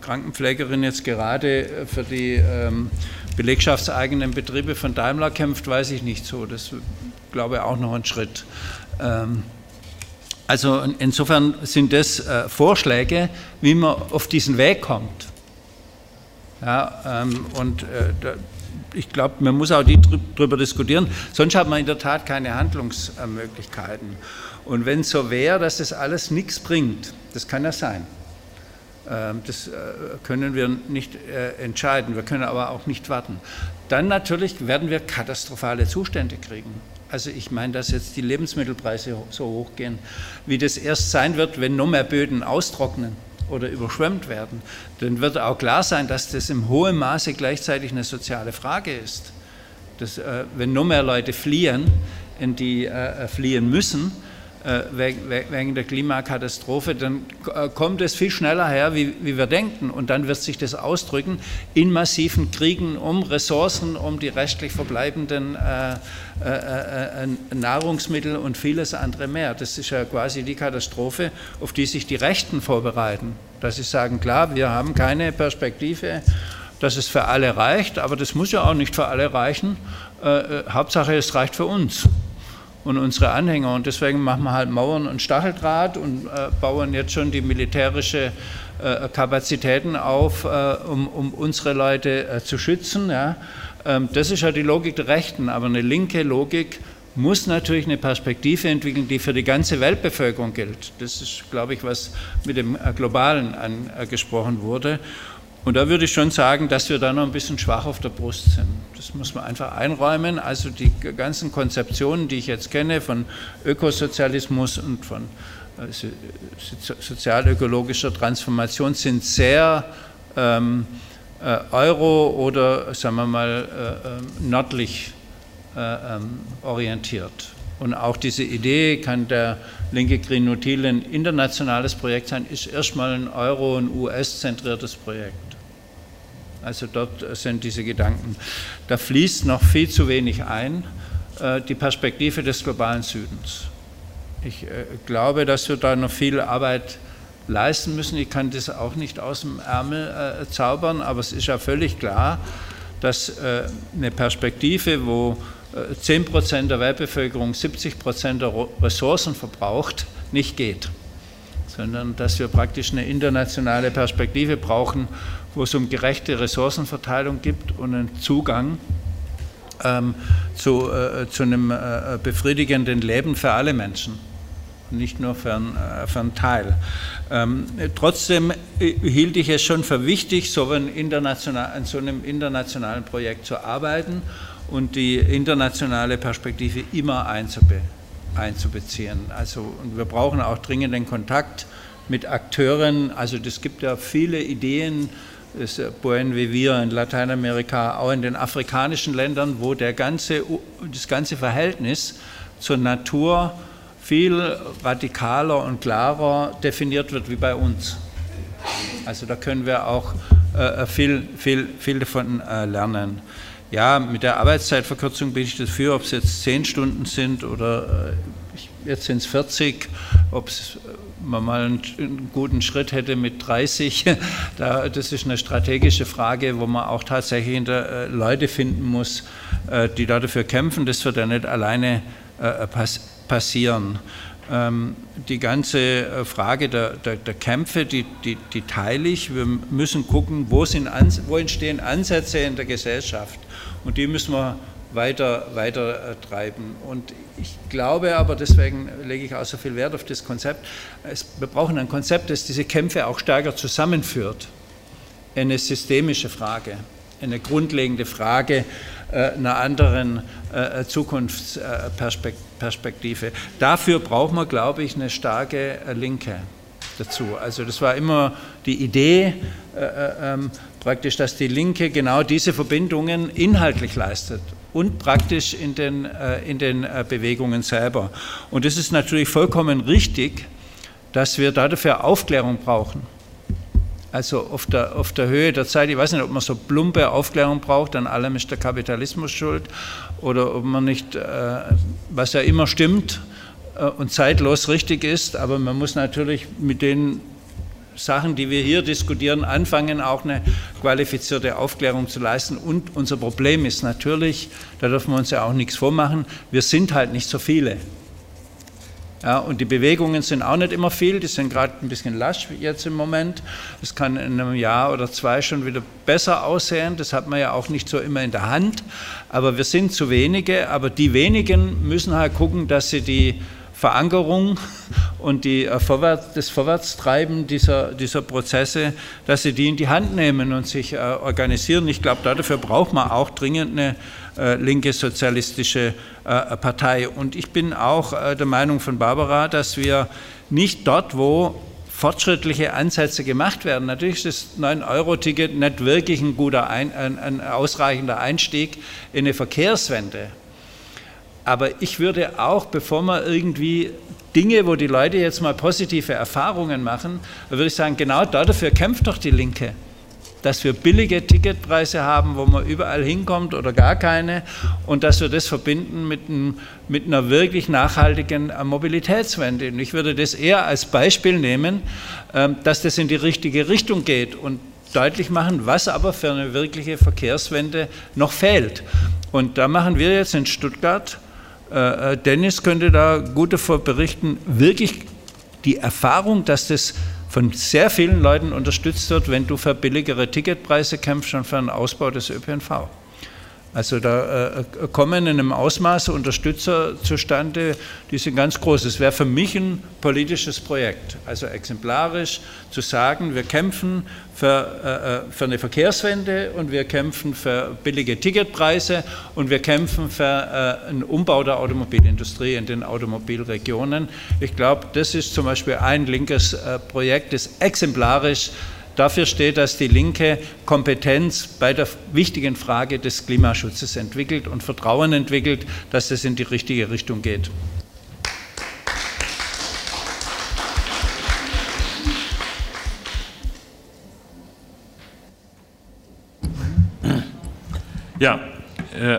Krankenpflegerin jetzt gerade äh, für die ähm, belegschaftseigenen Betriebe von Daimler kämpft, weiß ich nicht so. Das glaube auch noch ein Schritt. Ähm, also insofern sind das Vorschläge, wie man auf diesen Weg kommt. Ja, ähm, und ich glaube, man muss auch darüber diskutieren, sonst hat man in der Tat keine Handlungsmöglichkeiten. Und wenn es so wäre, dass das alles nichts bringt, das kann ja sein. Ähm, das äh, können wir nicht äh, entscheiden, wir können aber auch nicht warten. Dann natürlich werden wir katastrophale Zustände kriegen. Also ich meine, dass jetzt die Lebensmittelpreise so hoch gehen, wie das erst sein wird, wenn noch mehr Böden austrocknen oder überschwemmt werden. Dann wird auch klar sein, dass das im hohen Maße gleichzeitig eine soziale Frage ist. Dass, äh, wenn noch mehr Leute fliehen, in die fliehen müssen, äh, wegen der Klimakatastrophe, dann äh, kommt es viel schneller her, wie, wie, wir denken. Und dann wird sich das ausdrücken in massiven Kriegen um Ressourcen, um die restlich verbleibenden äh, äh, äh, Nahrungsmittel und vieles andere mehr. Das ist ja quasi die Katastrophe, auf die sich die Rechten vorbereiten. Dass sie sagen, klar, wir haben keine Perspektive, dass es für alle reicht, aber das muss ja auch nicht für alle reichen. Hauptsache, es reicht für uns und unsere Anhänger. Und deswegen machen wir halt Mauern und Stacheldraht und äh, bauen jetzt schon die militärische äh, Kapazitäten auf, äh, um, um, unsere Leute äh, zu schützen. Ja. Ähm, das ist ja die Logik der Rechten, aber eine linke Logik muss natürlich eine Perspektive entwickeln, die für die ganze Weltbevölkerung gilt. Das ist, glaube ich, was mit dem äh, Globalen angesprochen wurde. Und da würde ich schon sagen, dass wir da noch ein bisschen schwach auf der Brust sind. Das muss man einfach einräumen. Also die ganzen Konzeptionen, die ich jetzt kenne von Ökosozialismus und von äh, sozialökologischer Transformation, sind sehr ähm, äh, euro- oder, sagen wir mal, äh, ähm, nördlich äh, ähm, orientiert. Und auch diese Idee, kann der linke Green New Deal ein internationales Projekt sein, ist erstmal ein Euro- und US-zentriertes Projekt. Also dort sind diese Gedanken. Da fließt noch viel zu wenig ein, äh, die Perspektive des globalen Südens. Ich äh, glaube, dass wir da noch viel Arbeit leisten müssen. Ich kann das auch nicht aus dem Ärmel äh, zaubern, aber es ist ja völlig klar, dass eine Perspektive, wo 10 Prozent der Weltbevölkerung 70 Prozent der Ressourcen verbraucht, nicht geht, sondern dass wir praktisch eine internationale Perspektive brauchen, wo es um gerechte Ressourcenverteilung gibt und einen Zugang ähm, zu, äh, zu einem äh, befriedigenden Leben für alle Menschen, nicht nur für einen, äh, für einen Teil. Ähm, trotzdem äh, hielt ich es schon für wichtig, so an so einem internationalen Projekt zu arbeiten und die internationale Perspektive immer einzube, einzubeziehen. Also, und wir brauchen auch dringend den Kontakt mit Akteuren. Also es gibt ja viele Ideen, das Buen wie wir in Lateinamerika, auch in den afrikanischen Ländern, wo der ganze, das ganze Verhältnis zur Natur viel radikaler und klarer definiert wird wie bei uns. Also da können wir auch äh, viel, viel, viel davon äh, lernen. Ja, mit der Arbeitszeitverkürzung bin ich dafür, ob es jetzt zehn Stunden sind oder äh, jetzt sind es 40, ob es man mal einen, guten Schritt hätte mit 30, da, das ist eine strategische Frage, wo man auch tatsächlich hinter, äh, Leute finden muss, äh, die dafür kämpfen. Das wird ja nicht alleine äh, pass passieren. Ähm, die ganze Frage der, der, der Kämpfe, die, die, die, teile ich. Wir müssen gucken, wo, sind, wo entstehen Ansätze in der Gesellschaft. Und die müssen wir weiter, weiter äh, treiben. Und ich glaube aber, deswegen lege ich auch so viel Wert auf das Konzept, es, wir brauchen ein Konzept, das diese Kämpfe auch stärker zusammenführt. Eine systemische Frage, eine grundlegende Frage äh, einer anderen äh, Zukunftsperspektive. Dafür braucht man, glaube ich, eine starke Linke dazu. Also das war immer die Idee, äh, äh ähm, praktisch, dass die Linke genau diese Verbindungen inhaltlich leistet und praktisch in den, äh, in den äh, Bewegungen selber. Und es ist natürlich vollkommen richtig, dass wir dafür Aufklärung brauchen. Also auf der, auf der Höhe der Zeit, ich weiß nicht, ob man so plumpe Aufklärung braucht, an allem ist der Kapitalismus schuld, oder ob man nicht, äh, was ja immer stimmt und zeitlos richtig ist, aber man muss natürlich mit den Sachen, die wir hier diskutieren, anfangen, auch eine qualifizierte Aufklärung zu leisten. Und unser Problem ist natürlich, da dürfen wir uns ja auch nichts vormachen, wir sind halt nicht so viele. Ja, und die Bewegungen sind auch nicht immer viel, die sind gerade ein bisschen lasch jetzt im Moment. Das kann in einem Jahr oder zwei schon wieder besser aussehen, das hat man ja auch nicht so immer in der Hand. Aber wir sind zu wenige, aber die wenigen müssen halt gucken, dass sie die Verankerung und die, äh, Vorwärts, das Vorwärtstreiben dieser, dieser Prozesse, dass sie die in die Hand nehmen und sich äh, organisieren. Ich glaube, dafür braucht man auch dringend eine äh, linke sozialistische Partei. Und ich bin auch der Meinung von Barbara, dass wir nicht dort, wo fortschrittliche Ansätze gemacht werden. Natürlich ist das 9-Euro-Ticket nicht wirklich ein guter, ein, ein ausreichender Einstieg in eine Verkehrswende. Aber ich würde auch, bevor man irgendwie Dinge, wo die Leute jetzt mal positive Erfahrungen machen, würde ich sagen, genau dafür kämpft doch die Linke. Dass wir billige Ticketpreise haben, wo man überall hinkommt oder gar keine und dass wir das verbinden mit, ein, mit einer wirklich nachhaltigen äh, Mobilitätswende. Und ich würde das eher als Beispiel nehmen, ähm, dass das in die richtige Richtung geht und deutlich machen, was aber für eine wirkliche Verkehrswende noch fehlt. Und da machen wir jetzt in Stuttgart äh, äh, Dennis könnte da gut davon berichten, wirklich die Erfahrung, dass das von sehr vielen Leuten unterstützt wird, wenn du für billigere Ticketpreise kämpfst und für einen Ausbau des ÖPNV. Also da äh, kommen in einem Ausmaß Unterstützer zustande, die sind ganz groß. Es wäre für mich ein politisches Projekt, also exemplarisch zu sagen, wir kämpfen für, äh, für eine Verkehrswende und wir kämpfen für billige Ticketpreise und wir kämpfen für äh, einen Umbau der Automobilindustrie in den Automobilregionen. Ich glaube, das ist zum Beispiel ein linkes äh, Projekt, das exemplarisch dafür steht, dass die Linke Kompetenz bei der wichtigen Frage des Klimaschutzes entwickelt und Vertrauen entwickelt, dass es in die richtige Richtung geht. Ja, äh,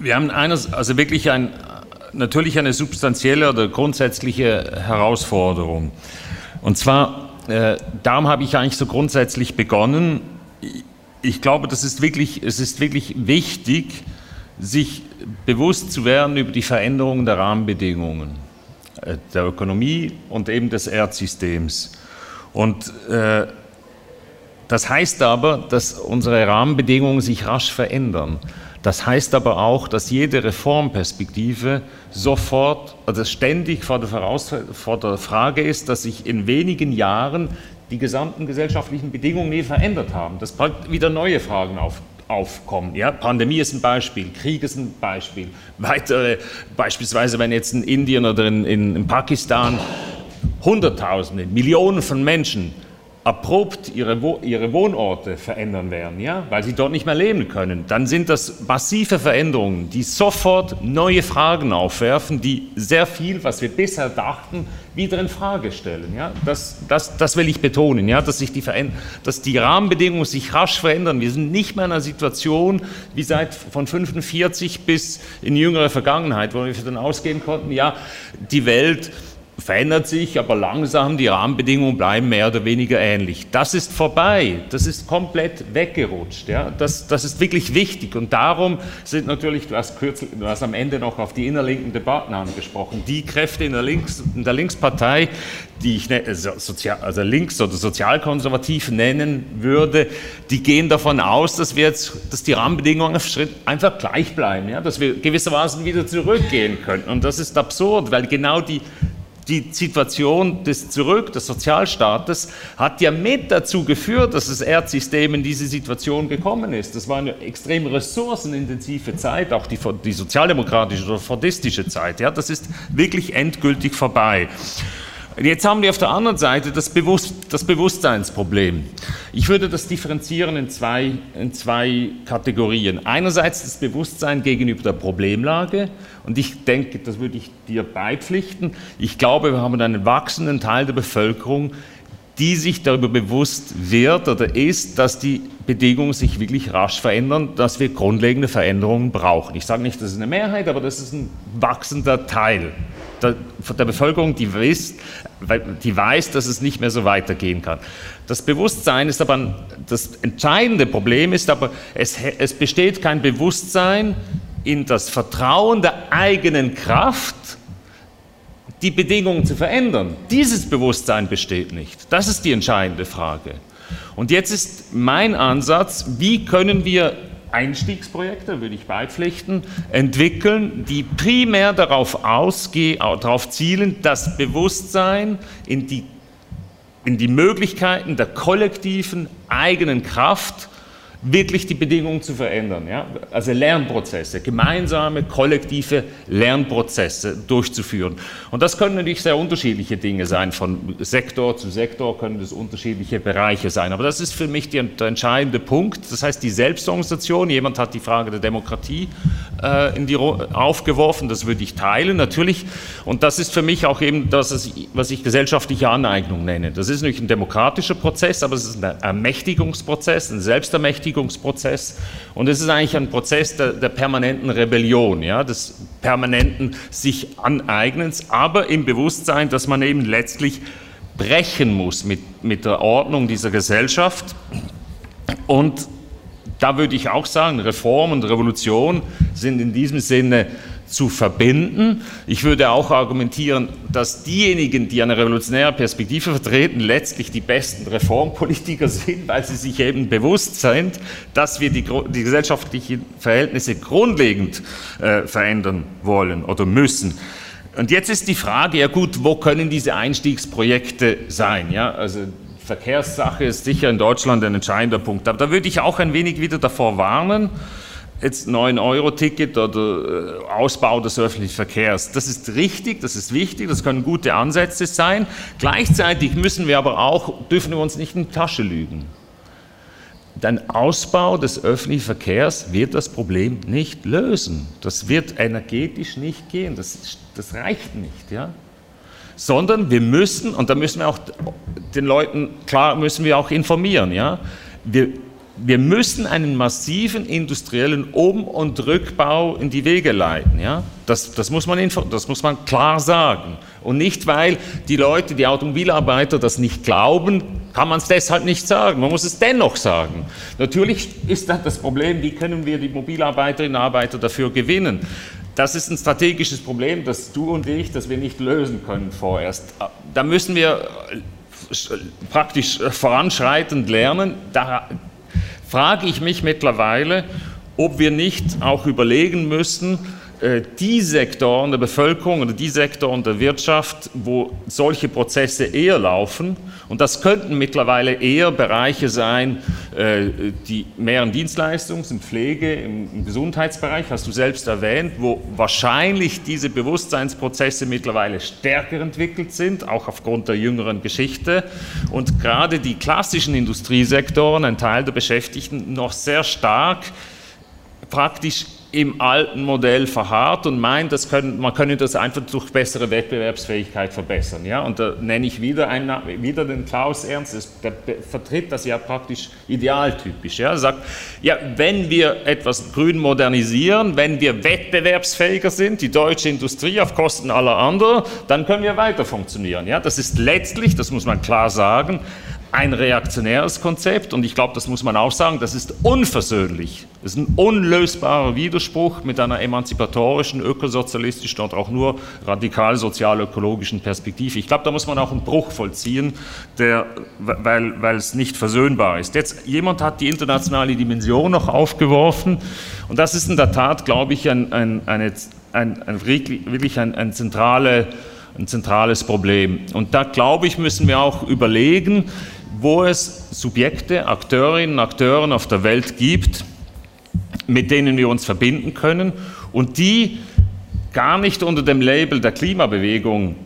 wir haben eines, also wirklich ein, natürlich eine substanzielle oder grundsätzliche Herausforderung. Und zwar, äh, darum habe ich eigentlich so grundsätzlich begonnen. Ich glaube, das ist wirklich, es ist wirklich wichtig, sich bewusst zu werden über die Veränderung der Rahmenbedingungen äh, der Ökonomie und eben des Erdsystems. Und äh, das heißt aber, dass unsere Rahmenbedingungen sich rasch verändern. Das heißt aber auch, dass jede Reformperspektive sofort, also ständig vor der, vor der Frage ist, dass sich in wenigen Jahren die gesamten gesellschaftlichen Bedingungen nie verändert haben, dass wieder neue Fragen auf, aufkommen. Ja, Pandemie ist ein Beispiel, Krieg ist ein Beispiel. Weitere, beispielsweise, wenn jetzt in Indien oder in, in, in Pakistan Hunderttausende, Millionen von Menschen abrupt ihre, ihre Wohnorte verändern werden, ja, weil sie dort nicht mehr leben können, dann sind das massive Veränderungen, die sofort neue Fragen aufwerfen, die sehr viel, was wir bisher dachten, wieder in Frage stellen. Ja. Das, das, das will ich betonen, ja, dass, sich die dass die Rahmenbedingungen sich rasch verändern. Wir sind nicht mehr in einer Situation wie seit von 45 bis in jüngere Vergangenheit, wo wir dann ausgehen konnten, ja, die Welt verändert sich, aber langsam, die Rahmenbedingungen bleiben mehr oder weniger ähnlich. Das ist vorbei, das ist komplett weggerutscht. Ja? Das, das ist wirklich wichtig und darum sind natürlich, du hast, kürzlich, du hast am Ende noch auf die innerlinken Debatten angesprochen, die Kräfte in der, Links, in der Linkspartei, die ich ne, sozial, also links- oder sozialkonservativ nennen würde, die gehen davon aus, dass wir jetzt, dass die Rahmenbedingungen einfach gleich bleiben, ja? dass wir gewissermaßen wieder zurückgehen könnten. Und das ist absurd, weil genau die die Situation des Zurück, des Sozialstaates, hat ja mit dazu geführt, dass das Erdsystem in diese Situation gekommen ist. Das war eine extrem ressourcenintensive Zeit, auch die, die sozialdemokratische oder fordistische Zeit. Ja, das ist wirklich endgültig vorbei. Jetzt haben wir auf der anderen Seite das, Bewusst, das Bewusstseinsproblem. Ich würde das differenzieren in zwei, in zwei Kategorien. Einerseits das Bewusstsein gegenüber der Problemlage und ich denke, das würde ich dir beipflichten. Ich glaube, wir haben einen wachsenden Teil der Bevölkerung, die sich darüber bewusst wird oder ist, dass die Bedingungen sich wirklich rasch verändern, dass wir grundlegende Veränderungen brauchen. Ich sage nicht, das ist eine Mehrheit, aber das ist ein wachsender Teil der, der Bevölkerung, die weiß, die weiß, dass es nicht mehr so weitergehen kann. Das Bewusstsein ist aber, das entscheidende Problem ist aber, es, es besteht kein Bewusstsein in das Vertrauen der eigenen Kraft, die Bedingungen zu verändern. Dieses Bewusstsein besteht nicht. Das ist die entscheidende Frage. Und jetzt ist mein Ansatz, wie können wir Einstiegsprojekte, würde ich beipflichten, entwickeln, die primär darauf, ausgehen, darauf zielen, das Bewusstsein in die, in die Möglichkeiten der kollektiven eigenen Kraft wirklich die Bedingungen zu verändern. Ja? Also Lernprozesse, gemeinsame, kollektive Lernprozesse durchzuführen. Und das können natürlich sehr unterschiedliche Dinge sein. Von Sektor zu Sektor können das unterschiedliche Bereiche sein. Aber das ist für mich der entscheidende Punkt. Das heißt, die Selbstorganisation, jemand hat die Frage der Demokratie äh, in die, aufgeworfen, das würde ich teilen, natürlich. Und das ist für mich auch eben das, was ich gesellschaftliche Aneignung nenne. Das ist nicht ein demokratischer Prozess, aber es ist ein Ermächtigungsprozess, ein Selbstermächtigungsprozess Vermächtigungsprozess. Und es ist eigentlich ein Prozess der, der permanenten Rebellion, ja, des permanenten sich Aneignens, aber im Bewusstsein, dass man eben letztlich brechen muss mit, mit der Ordnung dieser Gesellschaft. Und da würde ich auch sagen, Reform und Revolution sind in diesem Sinne zu verbinden. Ich würde auch argumentieren, dass diejenigen, die eine revolutionäre Perspektive vertreten, letztlich die besten Reformpolitiker sind, weil sie sich eben bewusst sind, dass wir die, die gesellschaftlichen Verhältnisse grundlegend äh, verändern wollen oder müssen. Und jetzt ist die Frage, ja gut, wo können diese Einstiegsprojekte sein? Ja, also Verkehrssache ist sicher in Deutschland ein entscheidender Punkt. Aber da würde ich auch ein wenig wieder davor warnen, jetzt 9-Euro-Ticket oder äh, Ausbau des öffentlichen Verkehrs. Das ist richtig, das ist wichtig, das können gute Ansätze sein. Gleichzeitig müssen wir aber auch, dürfen wir uns nicht in die Tasche lügen. Dein Ausbau des öffentlichen Verkehrs wird das Problem nicht lösen. Das wird energetisch nicht gehen. Das, das reicht nicht, ja. Sondern wir müssen, und da müssen wir auch den Leuten, klar, müssen wir auch informieren, ja. Wir, wir müssen einen massiven industriellen Um- und Rückbau in die Wege leiten. Ja? Das, das, muss man, das muss man klar sagen. Und nicht, weil die Leute, die Automobilarbeiter das nicht glauben, kann man es deshalb nicht sagen. Man muss es dennoch sagen. Natürlich ist das das Problem, wie können wir die Mobilarbeiterinnen und Arbeiter dafür gewinnen. Das ist ein strategisches Problem, das du und ich, das wir nicht lösen können vorerst. Da müssen wir praktisch voranschreitend lernen. Da, frage ich mich mittlerweile, ob wir nicht auch überlegen müssen, die Sektoren der Bevölkerung oder die Sektoren der Wirtschaft, wo solche Prozesse eher laufen, und das könnten mittlerweile eher Bereiche sein, äh, die mehr in Dienstleistungs-, in Pflege, im Gesundheitsbereich, hast du selbst erwähnt, wo wahrscheinlich diese Bewusstseinsprozesse mittlerweile stärker entwickelt sind, auch aufgrund der jüngeren Geschichte. Und gerade die klassischen Industriesektoren, ein Teil der Beschäftigten, noch sehr stark praktisch im alten Modell verharrt und meint, das können, man könne das einfach durch bessere Wettbewerbsfähigkeit verbessern. Ja? Und da nenne ich wieder, einen, wieder den Klaus Ernst, der vertritt das ja praktisch idealtypisch. Ja? Er sagt, ja, wenn wir etwas grün modernisieren, wenn wir wettbewerbsfähiger sind, die deutsche Industrie auf Kosten aller anderen, dann können wir weiter funktionieren. Ja? Das ist letztlich, das muss man klar sagen, ein reaktionäres Konzept und ich glaube, das muss man auch sagen, das ist unversöhnlich. Das ist ein unlösbarer Widerspruch mit einer emanzipatorischen, ökosozialistischen oder auch nur radikal sozial-ökologischen Perspektive. Ich glaube, da muss man auch einen Bruch vollziehen, der, weil, weil es nicht versöhnbar ist. Jetzt, jemand hat die internationale Dimension noch aufgeworfen und das ist in der Tat, glaube ich, ein, ein, eine, ein, ein wirklich ein, ein zentrale ein zentrales Problem. Und da, glaube ich, müssen wir auch überlegen, wo es Subjekte, Akteurinnen, Akteure auf der Welt gibt, mit denen wir uns verbinden können und die gar nicht unter dem Label der Klimabewegung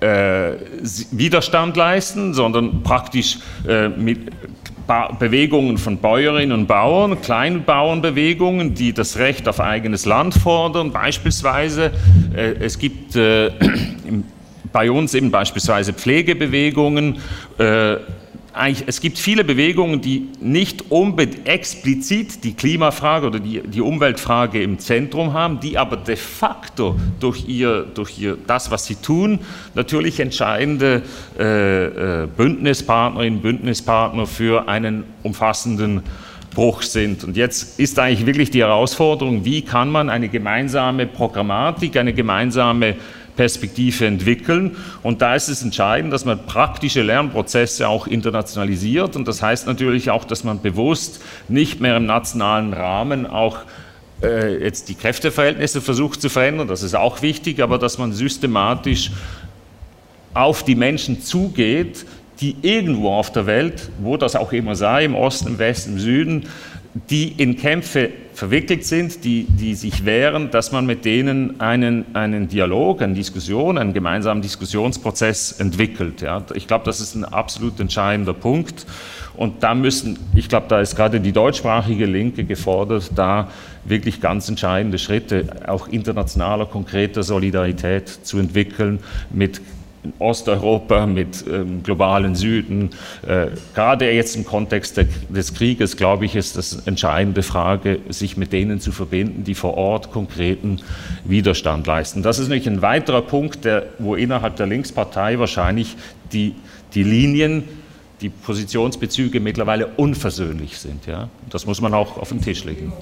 äh, Widerstand leisten, sondern praktisch äh, mit ba Bewegungen von Bäuerinnen und Bauern, Kleinbauernbewegungen, die das Recht auf eigenes Land fordern, beispielsweise. Äh, es gibt äh, bei uns eben beispielsweise Pflegebewegungen, äh, es gibt viele Bewegungen, die nicht explizit die Klimafrage oder die, die, Umweltfrage im Zentrum haben, die aber de facto durch, ihr, durch ihr, das, was sie tun, natürlich entscheidende äh, äh, Bündnispartnerinnen, Bündnispartner für einen umfassenden Bruch sind. Und jetzt ist eigentlich wirklich die Herausforderung, wie kann man eine gemeinsame Programmatik, eine gemeinsame Perspektive entwickeln. Und da ist es entscheidend, dass man praktische Lernprozesse auch internationalisiert. Und das heißt natürlich auch, dass man bewusst nicht mehr im nationalen Rahmen auch äh, jetzt die Kräfteverhältnisse versucht zu verändern. Das ist auch wichtig, aber dass man systematisch auf die Menschen zugeht, die irgendwo auf der Welt, wo das auch immer sei, im Osten, im Westen, im Süden, die in Kämpfe verwickelt sind, die, die sich wehren, dass man mit denen einen, einen Dialog, eine Diskussion, einen gemeinsamen Diskussionsprozess entwickelt. Ja. Ich glaube, das ist ein absolut entscheidender Punkt. Und da müssen, ich glaube, da ist gerade die deutschsprachige Linke gefordert, da wirklich ganz entscheidende Schritte auch internationaler, konkreter Solidarität zu entwickeln mit Osteuropa, mit ähm, globalen Süden. Äh, gerade jetzt im Kontext der, des Krieges, glaube ich, ist das entscheidende Frage, sich mit denen zu verbinden, die vor Ort konkreten Widerstand leisten. Das ist nämlich ein weiterer Punkt, der, wo innerhalb der Linkspartei wahrscheinlich die, die Linien, die Positionsbezüge mittlerweile unversöhnlich sind. Ja? Das muss man auch auf den Tisch legen.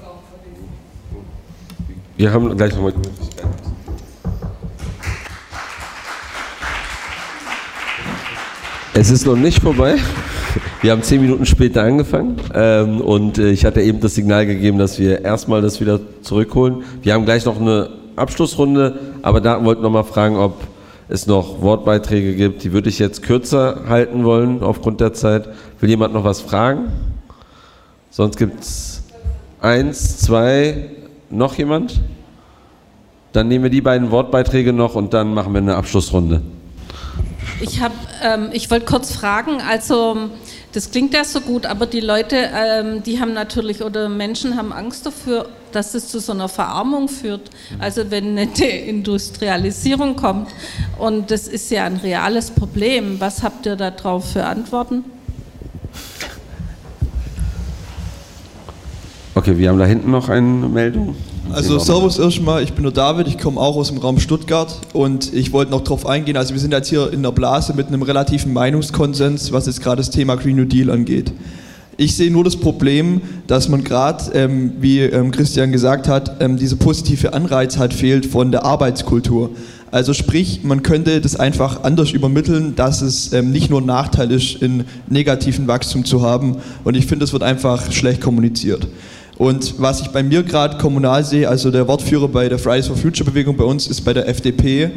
Wir haben gleich nochmal die Es ist noch nicht vorbei. Wir haben zehn Minuten später angefangen ähm, und äh, ich hatte eben das Signal gegeben, dass wir erstmal das wieder zurückholen. Wir haben gleich noch eine Abschlussrunde, aber da wollten wir mal fragen, ob es noch Wortbeiträge gibt. Die würde ich jetzt kürzer halten wollen aufgrund der Zeit. Will jemand noch was fragen? Sonst gibt es Eins, zwei, noch jemand? Dann nehmen wir die beiden Wortbeiträge noch und dann machen wir eine Abschlussrunde. Ich, ähm, ich wollte kurz fragen, also das klingt ja so gut, aber die Leute, ähm, die haben natürlich oder Menschen haben Angst dafür, dass es zu so einer Verarmung führt. Also wenn eine Deindustrialisierung kommt und das ist ja ein reales Problem. Was habt ihr darauf für Antworten? Okay, wir haben da hinten noch eine Meldung. Also Servus erstmal, ich bin der David, ich komme auch aus dem Raum Stuttgart und ich wollte noch darauf eingehen, also wir sind jetzt hier in der Blase mit einem relativen Meinungskonsens, was jetzt gerade das Thema Green New Deal angeht. Ich sehe nur das Problem, dass man gerade, ähm, wie ähm, Christian gesagt hat, ähm, dieser positive Anreiz halt fehlt von der Arbeitskultur. Also sprich, man könnte das einfach anders übermitteln, dass es ähm, nicht nur ein Nachteil ist, in negativen Wachstum zu haben. Und ich finde, es wird einfach schlecht kommuniziert. Und was ich bei mir gerade kommunal sehe, also der Wortführer bei der Fridays for Future Bewegung bei uns ist bei der FDP.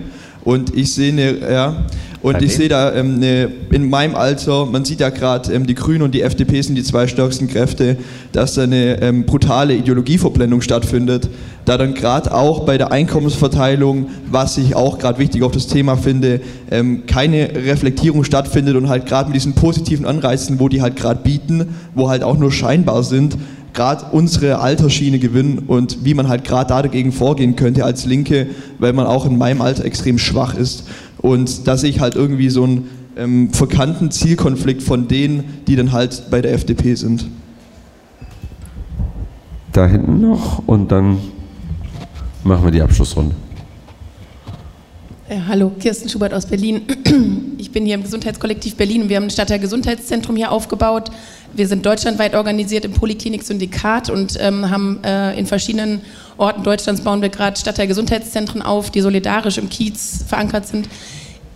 Und ich sehe eine, ja, und okay. ich sehe da ähm, eine, in meinem Alter, man sieht ja gerade, ähm, die Grünen und die FDP sind die zwei stärksten Kräfte, dass da eine ähm, brutale Ideologieverblendung stattfindet. Da dann gerade auch bei der Einkommensverteilung, was ich auch gerade wichtig auf das Thema finde, ähm, keine Reflektierung stattfindet und halt gerade mit diesen positiven Anreizen, wo die halt gerade bieten, wo halt auch nur scheinbar sind, gerade unsere Altersschiene gewinnen und wie man halt gerade da dagegen vorgehen könnte als Linke, weil man auch in meinem Alter extrem schwach ist. Und da sehe ich halt irgendwie so einen ähm, verkannten Zielkonflikt von denen, die dann halt bei der FDP sind. Da hinten noch und dann machen wir die Abschlussrunde. Ja, äh, hallo, Kirsten Schubert aus Berlin. Ich bin hier im Gesundheitskollektiv Berlin und wir haben ein Stadtteil-Gesundheitszentrum hier aufgebaut. Wir sind deutschlandweit organisiert im Poliklinik-Syndikat und ähm, haben äh, in verschiedenen Orten Deutschlands bauen wir gerade Stadtteil-Gesundheitszentren auf, die solidarisch im Kiez verankert sind.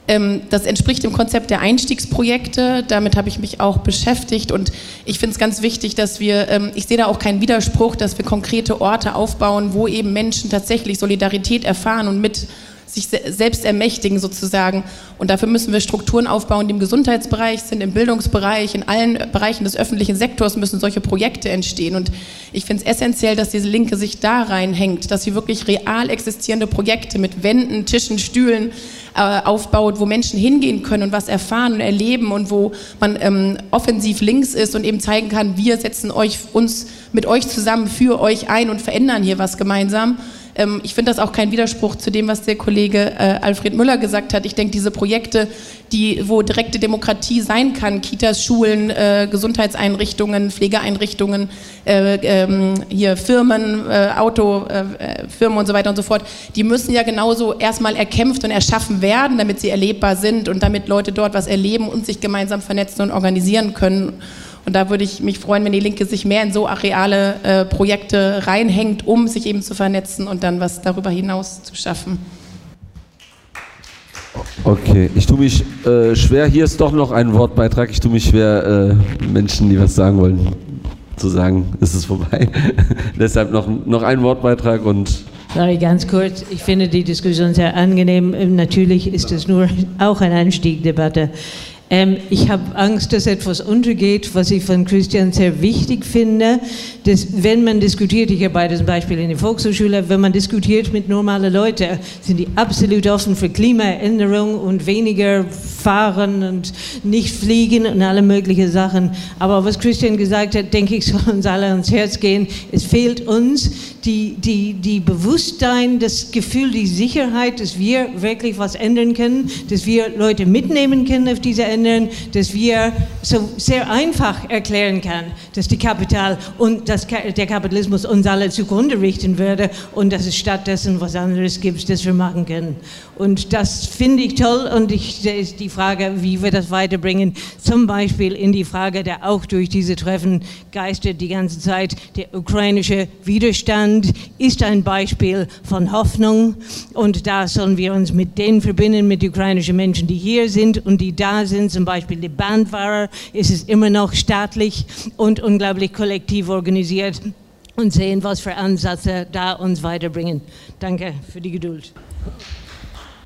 Ähm, das entspricht dem Konzept der Einstiegsprojekte. Damit habe ich mich auch beschäftigt und ich finde es ganz wichtig, dass wir, ähm, ich sehe da auch keinen Widerspruch, dass wir konkrete Orte aufbauen, wo eben Menschen tatsächlich Solidarität erfahren und mit sich selbst ermächtigen sozusagen. Und dafür müssen wir Strukturen aufbauen, die im Gesundheitsbereich sind, im Bildungsbereich, in allen Bereichen des öffentlichen Sektors müssen solche Projekte entstehen. Und ich finde es essentiell, dass diese Linke sich da reinhängt, dass sie wirklich real existierende Projekte mit Wänden, Tischen, Stühlen äh, aufbaut, wo Menschen hingehen können und was erfahren und erleben und wo man ähm, offensiv links ist und eben zeigen kann, wir setzen euch, uns mit euch zusammen für euch ein und verändern hier was gemeinsam. Ähm, ich finde das auch kein Widerspruch zu dem, was der Kollege äh, Alfred Müller gesagt hat. Ich denke, diese Projekte, die, wo direkte Demokratie sein kann, Kitas, Schulen, äh, Gesundheitseinrichtungen, Pflegeeinrichtungen, äh, ähm, hier Firmen, äh, Autofirmen äh, und so weiter und so fort, die müssen ja genauso erstmal erkämpft und erschaffen werden, damit sie erlebbar sind und damit Leute dort was erleben und sich gemeinsam vernetzen und organisieren können. Und da würde ich mich freuen, wenn die Linke sich mehr in so areale äh, Projekte reinhängt, um sich eben zu vernetzen und dann was darüber hinaus zu schaffen. Okay, ich tue mich äh, schwer. Hier ist doch noch ein Wortbeitrag. Ich tue mich schwer, äh, Menschen, die was sagen wollen, zu sagen, ist es vorbei. Deshalb noch, noch ein Wortbeitrag und Sorry, ganz kurz. Ich finde die Diskussion sehr angenehm. Natürlich ist es nur auch eine Einstiegdebatte. Ähm, ich habe Angst, dass etwas untergeht, was ich von Christian sehr wichtig finde. Dass, wenn man diskutiert, ich arbeite zum Beispiel in der Volkshochschule, wenn man diskutiert mit normalen Leuten, sind die absolut offen für Klimaänderung und weniger fahren und nicht fliegen und alle möglichen Sachen. Aber was Christian gesagt hat, denke ich, soll uns alle ans Herz gehen. Es fehlt uns die, die, die Bewusstsein, das Gefühl, die Sicherheit, dass wir wirklich was ändern können, dass wir Leute mitnehmen können auf diese ändern, dass wir so sehr einfach erklären können, dass die Kapital und dass der Kapitalismus uns alle zugrunde richten würde und dass es stattdessen was anderes gibt, das wir machen können. Und das finde ich toll und ich, ist die Frage, wie wir das weiterbringen, zum Beispiel in die Frage, der auch durch diese Treffen geistert die ganze Zeit, der ukrainische Widerstand ist ein Beispiel von Hoffnung und da sollen wir uns mit denen verbinden, mit ukrainischen Menschen, die hier sind und die da sind, zum Beispiel die Bandfahrer, ist es immer noch staatlich und unglaublich kollektiv organisiert und sehen, was für Ansätze da uns weiterbringen. Danke für die Geduld.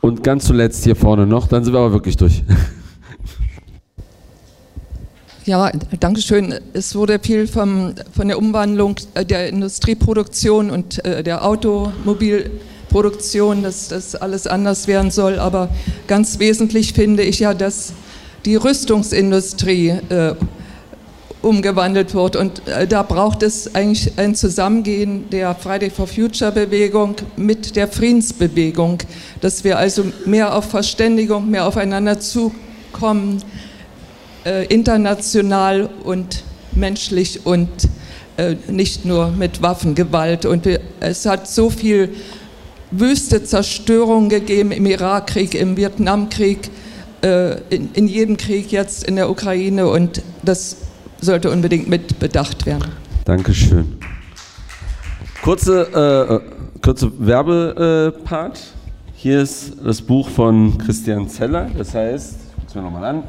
Und ganz zuletzt hier vorne noch, dann sind wir aber wirklich durch. Ja, danke schön. Es wurde viel vom, von der Umwandlung der Industrieproduktion und äh, der Automobilproduktion, dass das alles anders werden soll. Aber ganz wesentlich finde ich ja, dass die Rüstungsindustrie äh, umgewandelt wird. Und äh, da braucht es eigentlich ein Zusammengehen der Friday for Future Bewegung mit der Friedensbewegung, dass wir also mehr auf Verständigung, mehr aufeinander zukommen äh, international und menschlich und äh, nicht nur mit Waffengewalt. Und es hat so viel wüste Zerstörung gegeben im Irakkrieg, im Vietnamkrieg, äh, in, in jedem Krieg jetzt in der Ukraine und das sollte unbedingt mit bedacht werden. Dankeschön. Kurze, äh, äh kurze Werbepart. Hier ist das Buch von Christian Zeller, das heißt, ich gucke es mir nochmal an,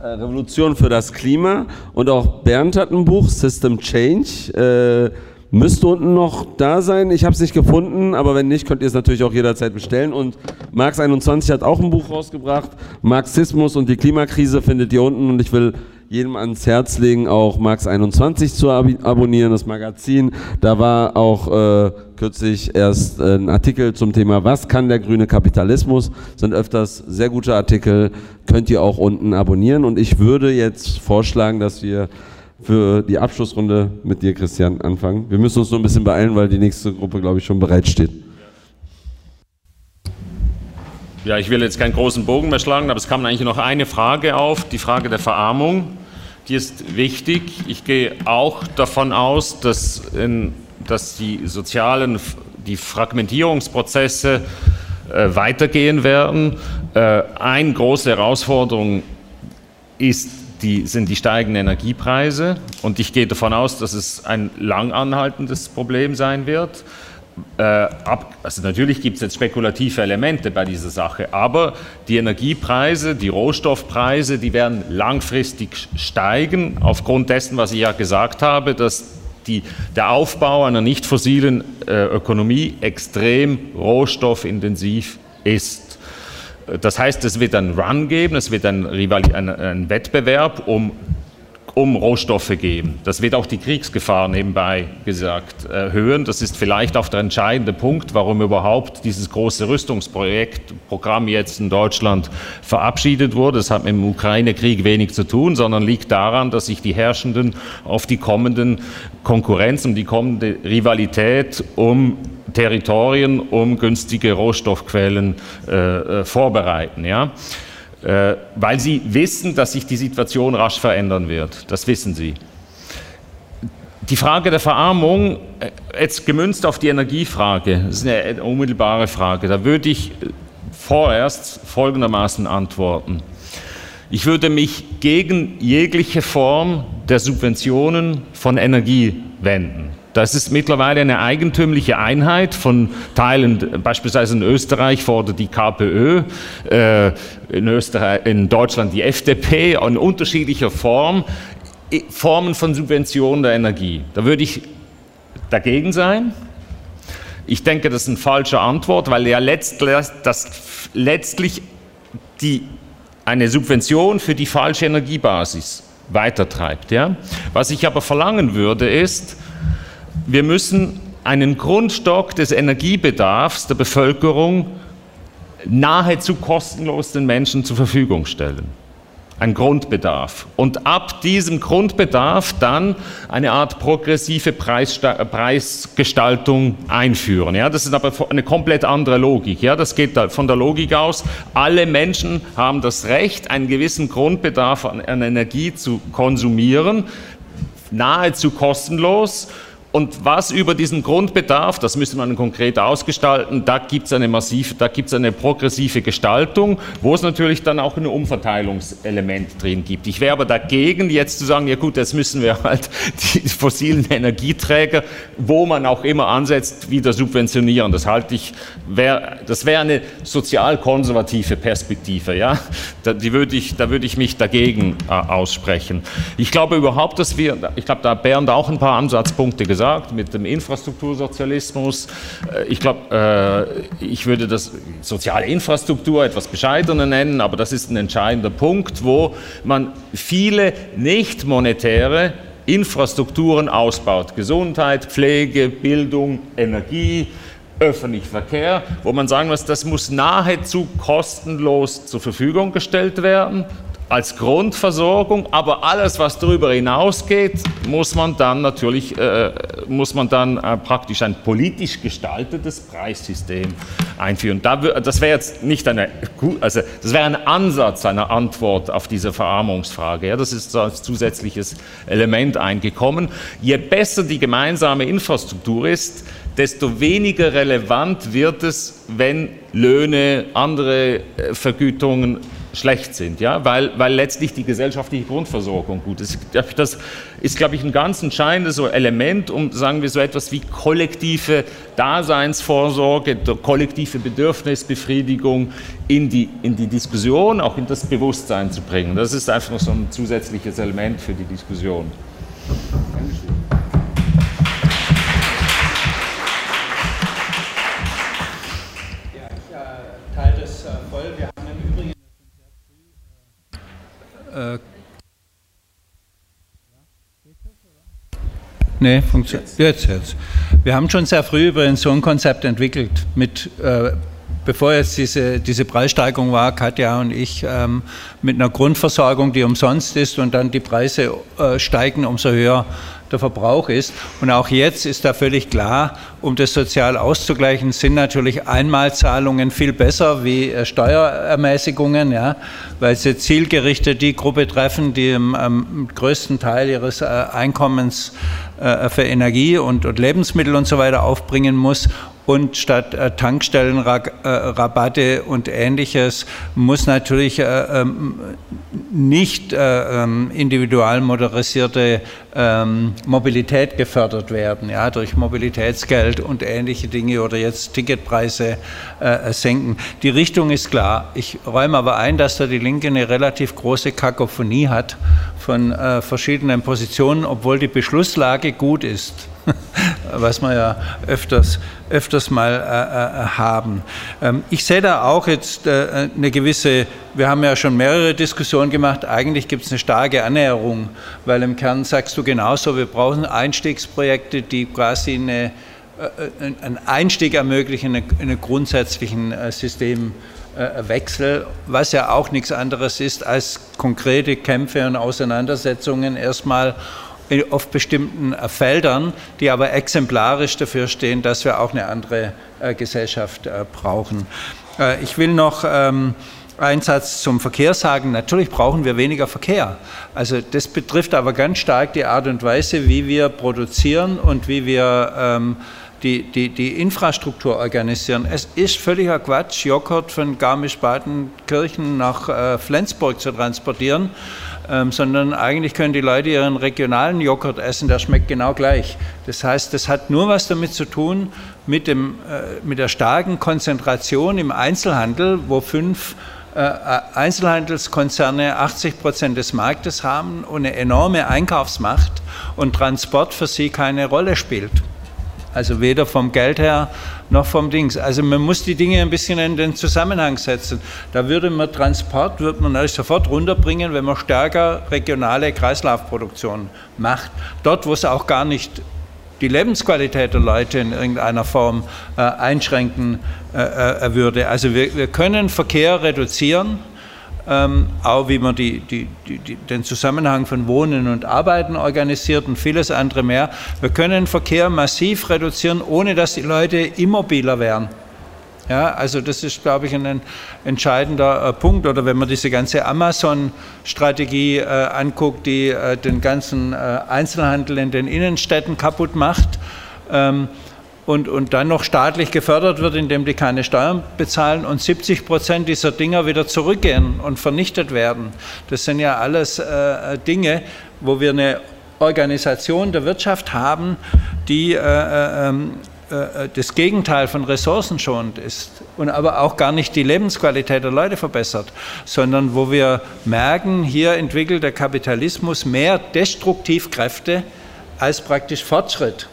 Revolution für das Klima und auch Bernd hat ein Buch, System Change. Äh, müsste unten noch da sein. Ich habe es nicht gefunden, aber wenn nicht, könnt ihr es natürlich auch jederzeit bestellen. Und Marx 21 hat auch ein Buch rausgebracht. Marxismus und die Klimakrise findet ihr unten. Und ich will jedem ans Herz legen, auch Marx 21 zu ab abonnieren, das Magazin. Da war auch äh, kürzlich erst äh, ein Artikel zum Thema, was kann der grüne Kapitalismus? Sind öfters sehr gute Artikel, könnt ihr auch unten abonnieren. Und ich würde jetzt vorschlagen, dass wir für die Abschlussrunde mit dir, Christian, anfangen. Wir müssen uns nur ein bisschen beeilen, weil die nächste Gruppe, glaube ich, schon bereitsteht. Ja, ich will jetzt keinen großen Bogen mehr schlagen, aber es kam eigentlich noch eine Frage auf, die Frage der Verarmung. Die ist wichtig. Ich gehe auch davon aus, dass, in, dass die sozialen, die Fragmentierungsprozesse äh, weitergehen werden. Äh, eine große Herausforderung ist die, sind die steigenden Energiepreise und ich gehe davon aus, dass es ein lang anhaltendes Problem sein wird. Äh, ab, also natürlich gibt es jetzt spekulative Elemente bei dieser Sache, aber die Energiepreise, die Rohstoffpreise, die werden langfristig steigen, aufgrund dessen, was ich ja gesagt habe, dass die, der Aufbau einer nicht fossilen äh, Ökonomie extrem rohstoffintensiv ist. Das heißt, es wird einen Run geben, es wird einen, einen, einen Wettbewerb um um Rohstoffe geben. Das wird auch die Kriegsgefahr nebenbei gesagt erhöhen. Das ist vielleicht auch der entscheidende Punkt, warum überhaupt dieses große Rüstungsprojekt, Programm jetzt in Deutschland verabschiedet wurde. Das hat mit dem Ukraine-Krieg wenig zu tun, sondern liegt daran, dass sich die Herrschenden auf die kommenden Konkurrenz, um die kommende Rivalität um Territorien, um günstige Rohstoffquellen äh, äh vorbereiten. Ja? Äh, weil sie wissen, dass sich die Situation rasch verändern wird. Das wissen sie. Die Frage der Verarmung, äh, jetzt gemünzt auf die Energiefrage, das ist eine unmittelbare Frage, da würde ich vorerst folgendermaßen antworten. Ich würde mich gegen jegliche Form der Subventionen von Energie wenden. Das ist mittlerweile eine eigentümliche Einheit von Teilen, beispielsweise in Österreich fordert die KPÖ, äh, in, Österreich, in Deutschland die FDP, in unterschiedlicher Form, Formen von Subvention der Energie. Da würde ich dagegen sein. Ich denke, das ist eine falsche Antwort, weil ja letztlich, das letztlich die, eine Subvention für die falsche Energiebasis weitertreibt. Ja? Was ich aber verlangen würde, ist, wir müssen einen Grundstock des Energiebedarfs der Bevölkerung nahezu kostenlos den Menschen zur Verfügung stellen. Ein Grundbedarf. Und ab diesem Grundbedarf dann eine Art progressive Preisgestaltung einführen. Ja, das ist aber eine komplett andere Logik. Ja, das geht von der Logik aus, alle Menschen haben das Recht, einen gewissen Grundbedarf an Energie zu konsumieren, nahezu kostenlos und was über diesen Grundbedarf, das müsste man konkret ausgestalten, da gibt es eine massive, da gibt es eine progressive Gestaltung, wo es natürlich dann auch ein Umverteilungselement drin gibt. Ich wäre aber dagegen, jetzt zu sagen, ja gut, jetzt müssen wir halt die fossilen Energieträger, wo man auch immer ansetzt, wieder subventionieren. Das halte ich, wär, das wäre eine sozial-konservative Perspektive, ja. Da, die würde ich, da würde ich mich dagegen äh, aussprechen. Ich glaube überhaupt, dass wir, ich glaube, da Bernd auch ein paar Ansatzpunkte gesagt, gesagt, mit dem Infrastruktursozialismus. Äh, ich glaube, äh, ich würde das soziale Infrastruktur etwas bescheidener nennen, aber das ist ein entscheidender Punkt, wo man viele nicht monetäre Infrastrukturen ausbaut. Gesundheit, Pflege, Bildung, Energie, öffentlicher Verkehr, wo man sagen muss, das muss nahezu kostenlos zur Verfügung gestellt werden als Grundversorgung, aber alles, was darüber hinausgeht, muss man dann natürlich äh, muss man dann äh, praktisch ein politisch gestaltetes Preissystem einführen. Da, das wäre jetzt nicht eine, also das wäre ein Ansatz einer Antwort auf diese Verarmungsfrage. Ja, das ist als zusätzliches Element eingekommen. Je besser die gemeinsame Infrastruktur ist, desto weniger relevant wird es, wenn Löhne, andere äh, Vergütungen schlecht sind, ja? weil, weil letztlich die gesellschaftliche Grundversorgung gut ist. Das ist, glaube ich, ein ganz entscheidendes Element, um, sagen wir, so etwas wie kollektive Daseinsvorsorge, kollektive Bedürfnisbefriedigung in die, in die Diskussion, auch in das Bewusstsein zu bringen. Das ist einfach so ein zusätzliches Element für die Diskussion. Äh, Nee, funktioniert. Jetzt, jetzt. Wir haben schon sehr früh übrigens so ein Konzept entwickelt. Mit, äh, bevor jetzt diese, diese Preissteigerung war, Katja und ich, ähm, mit einer Grundversorgung, die umsonst ist und dann die Preise äh, steigen, umso höher der Verbrauch ist. Und auch jetzt ist da völlig klar, um das sozial auszugleichen, sind natürlich Einmalzahlungen viel besser wie äh, Steuerermäßigungen, ja, weil sie zielgerichtet die Gruppe treffen, die am, größten Teil ihres äh, Einkommens äh, für Energie und, und Lebensmittel und so weiter aufbringen muss und statt äh, Tankstellenrabatte und ähnliches muss natürlich äh, ähm, nicht äh, ähm, individual motorisierte ähm, Mobilität gefördert werden, ja, durch Mobilitätsgeld und ähnliche Dinge oder jetzt Ticketpreise äh, senken. Die Richtung ist klar. Ich räume aber ein, dass da die Linke eine relativ große Kakophonie hat von verschiedenen Positionen, obwohl die Beschlusslage gut ist. was wir ja öfters, öfters mal äh, äh, haben. Ähm, ich sehe da auch jetzt äh, eine gewisse, wir haben ja schon mehrere Diskussionen gemacht, eigentlich gibt es eine starke Annäherung, weil im Kern sagst du genauso, wir brauchen Einstiegsprojekte, die quasi eine, äh, einen Einstieg ermöglichen in einen grundsätzlichen äh, Systemwechsel, was ja auch nichts anderes ist als konkrete Kämpfe und Auseinandersetzungen erstmal auf bestimmten äh, Feldern, die aber exemplarisch dafür stehen, dass wir auch eine andere äh, Gesellschaft äh, brauchen. ich will noch ähm, einen Satz zum Verkehr sagen. Natürlich brauchen wir weniger Verkehr. Also das betrifft aber ganz stark die Art und Weise, wie wir produzieren und wie wir ähm, die, die, die Infrastruktur organisieren. Es ist völliger Quatsch, Joghurt von Garmisch-Partenkirchen nach Flensburg zu transportieren ähm, sondern eigentlich können die Leute ihren regionalen Joghurt essen, der schmeckt genau gleich. Das heißt, das hat nur was damit zu tun mit, dem, äh, mit der starken Konzentration im Einzelhandel, wo fünf äh, Einzelhandelskonzerne 80 Prozent des Marktes haben und eine enorme Einkaufsmacht und Transport für sie keine Rolle spielt. Also weder vom Geld her noch vom Dings. Also man muss die Dinge ein bisschen in den Zusammenhang setzen. Da würde man Transport, würde man natürlich sofort runterbringen, wenn man stärker regionale Kreislaufproduktion macht. Dort, wo es auch gar nicht die Lebensqualität der Leute in irgendeiner Form äh, einschränken äh, äh würde. Also wir, wir können Verkehr reduzieren ähm, auch wie man die, die, die, den Zusammenhang von Wohnen und Arbeiten organisiert und vieles andere mehr. Wir können Verkehr massiv reduzieren, ohne dass die Leute immobiler werden. Ja, also das ist, glaube ich, ein entscheidender äh, Punkt. Oder wenn man diese ganze Amazon-Strategie äh, anguckt, die äh, den ganzen äh, Einzelhandel in den Innenstädten kaputt macht. Ähm, und, und dann noch staatlich gefördert wird, indem die keine Steuern bezahlen und 70 Prozent dieser Dinger wieder zurückgehen und vernichtet werden. Das sind ja alles äh, Dinge, wo wir eine Organisation der Wirtschaft haben, die äh, äh, ähm, äh das Gegenteil von ressourcenschonend ist und aber auch gar nicht die Lebensqualität der Leute verbessert, sondern wo wir merken, hier entwickelt der Kapitalismus mehr Destruktivkräfte als praktisch Fortschritt.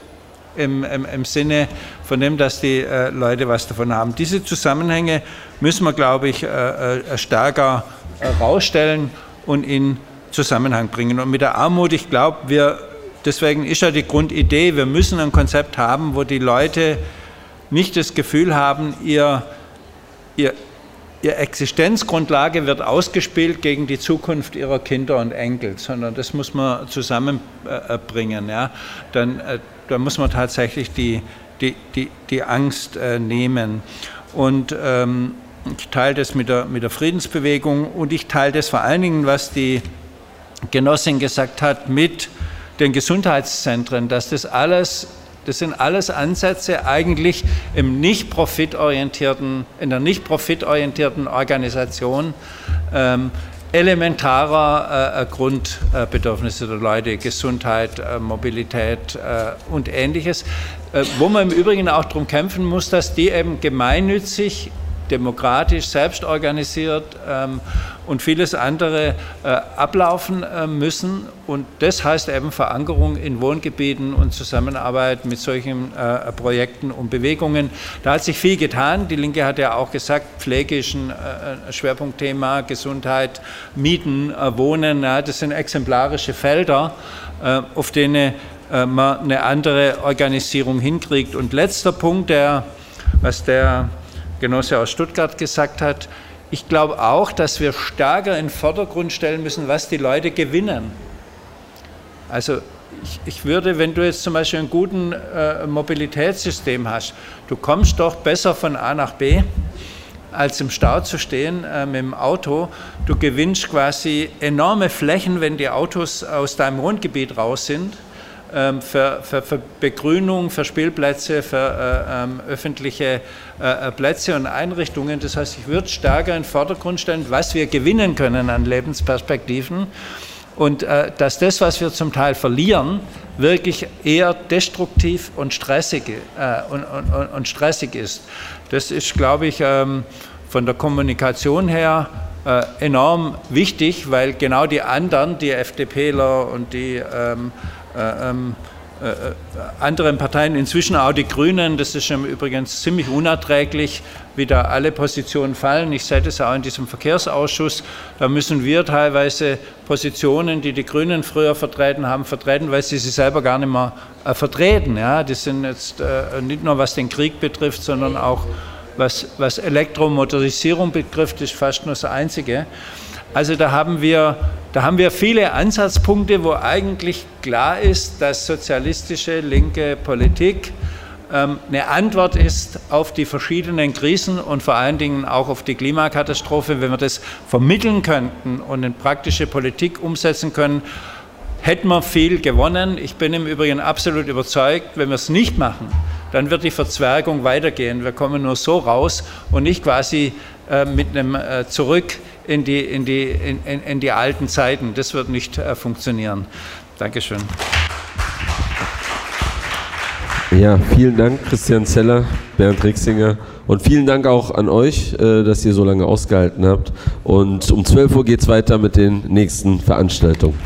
Im, im, im Sinne von dem, dass die äh, Leute was davon haben. Diese Zusammenhänge müssen wir, glaube ich, äh, äh, stärker herausstellen und in Zusammenhang bringen. Und mit der Armut, ich glaube, wir, deswegen ist ja die Grundidee, wir müssen ein Konzept haben, wo die Leute nicht das Gefühl haben, ihr, ihr, ihre Existenzgrundlage wird ausgespielt gegen die Zukunft ihrer Kinder und Enkel, sondern das muss man zusammenbringen. Ja. Dann, dann muss man tatsächlich die, die, die, die Angst äh, nehmen. Und ähm, ich teile das mit der, mit der Friedensbewegung und ich teile das vor allen Dingen, was die Genossin gesagt hat, mit den Gesundheitszentren, dass das alles das sind alles Ansätze eigentlich im nicht profitorientierten, in der nicht profitorientierten Organisation ähm, elementarer äh, Grundbedürfnisse der Leute, Gesundheit, äh, Mobilität äh, und ähnliches, äh, wo man im Übrigen auch darum kämpfen muss, dass die eben gemeinnützig demokratisch, selbst organisiert ähm, und vieles andere äh, ablaufen äh, müssen. Und das heißt eben Verankerung in Wohngebieten und Zusammenarbeit mit solchen äh, Projekten und Bewegungen. Da hat sich viel getan. Die Linke hat ja auch gesagt, Pflege ist ein äh, Schwerpunktthema, Gesundheit, Mieten, äh, Wohnen, ja, das sind exemplarische Felder, äh, auf denen man eine andere Organisierung hinkriegt. Und letzter Punkt, der, was der Genosse aus Stuttgart gesagt hat, ich glaube auch, dass wir stärker in den Vordergrund stellen müssen, was die Leute gewinnen. Also ich, ich würde, wenn du jetzt zum Beispiel ein gutes äh, Mobilitätssystem hast, du kommst doch besser von A nach B, als im Stau zu stehen äh, mit dem Auto. Du gewinnst quasi enorme Flächen, wenn die Autos aus deinem Wohngebiet raus sind für, für, für, Begrünung, für Spielplätze, für äh, ähm, öffentliche äh, Plätze und Einrichtungen. Das heißt, ich würde stärker in den Vordergrund stellen, was wir gewinnen können an Lebensperspektiven und äh, dass das, was wir zum Teil verlieren, wirklich eher destruktiv und stressig, äh, und, und, und, stressig ist. Das ist, glaube ich, ähm, von der Kommunikation her äh, enorm wichtig, weil genau die anderen, die FDPler und die ähm, äh, ähm, äh, äh, anderen Parteien, inzwischen auch die Grünen, das ist übrigens ziemlich unerträglich, wie da alle Positionen fallen. Ich sehe das auch in diesem Verkehrsausschuss. Da müssen wir teilweise Positionen, die die Grünen früher vertreten haben, vertreten, weil sie sie selber gar nicht mehr äh, vertreten. Ja, die sind jetzt äh, nicht nur was den Krieg betrifft, sondern auch was, was Elektromotorisierung betrifft, ist fast nur das Einzige. Also da haben wir, da haben wir viele Ansatzpunkte, wo eigentlich klar ist, dass sozialistische linke Politik ähm, eine Antwort ist auf die verschiedenen Krisen und vor allen Dingen auch auf die Klimakatastrophe. Wenn wir das vermitteln könnten und in praktische Politik umsetzen können, hätten wir viel gewonnen. Ich bin im Übrigen absolut überzeugt, wenn wir es nicht machen, dann wird die Verzwergung weitergehen. Wir kommen nur so raus und nicht quasi mit einem äh, Zurück in die, in die, in, in die alten Zeiten. Das wird nicht äh, funktionieren. Dankeschön. Ja, vielen Dank, Christian Zeller, Bernd Rixinger. Und vielen Dank auch an euch, äh, dass ihr so lange ausgehalten habt. Und um 12 Uhr geht es weiter mit den nächsten Veranstaltungen.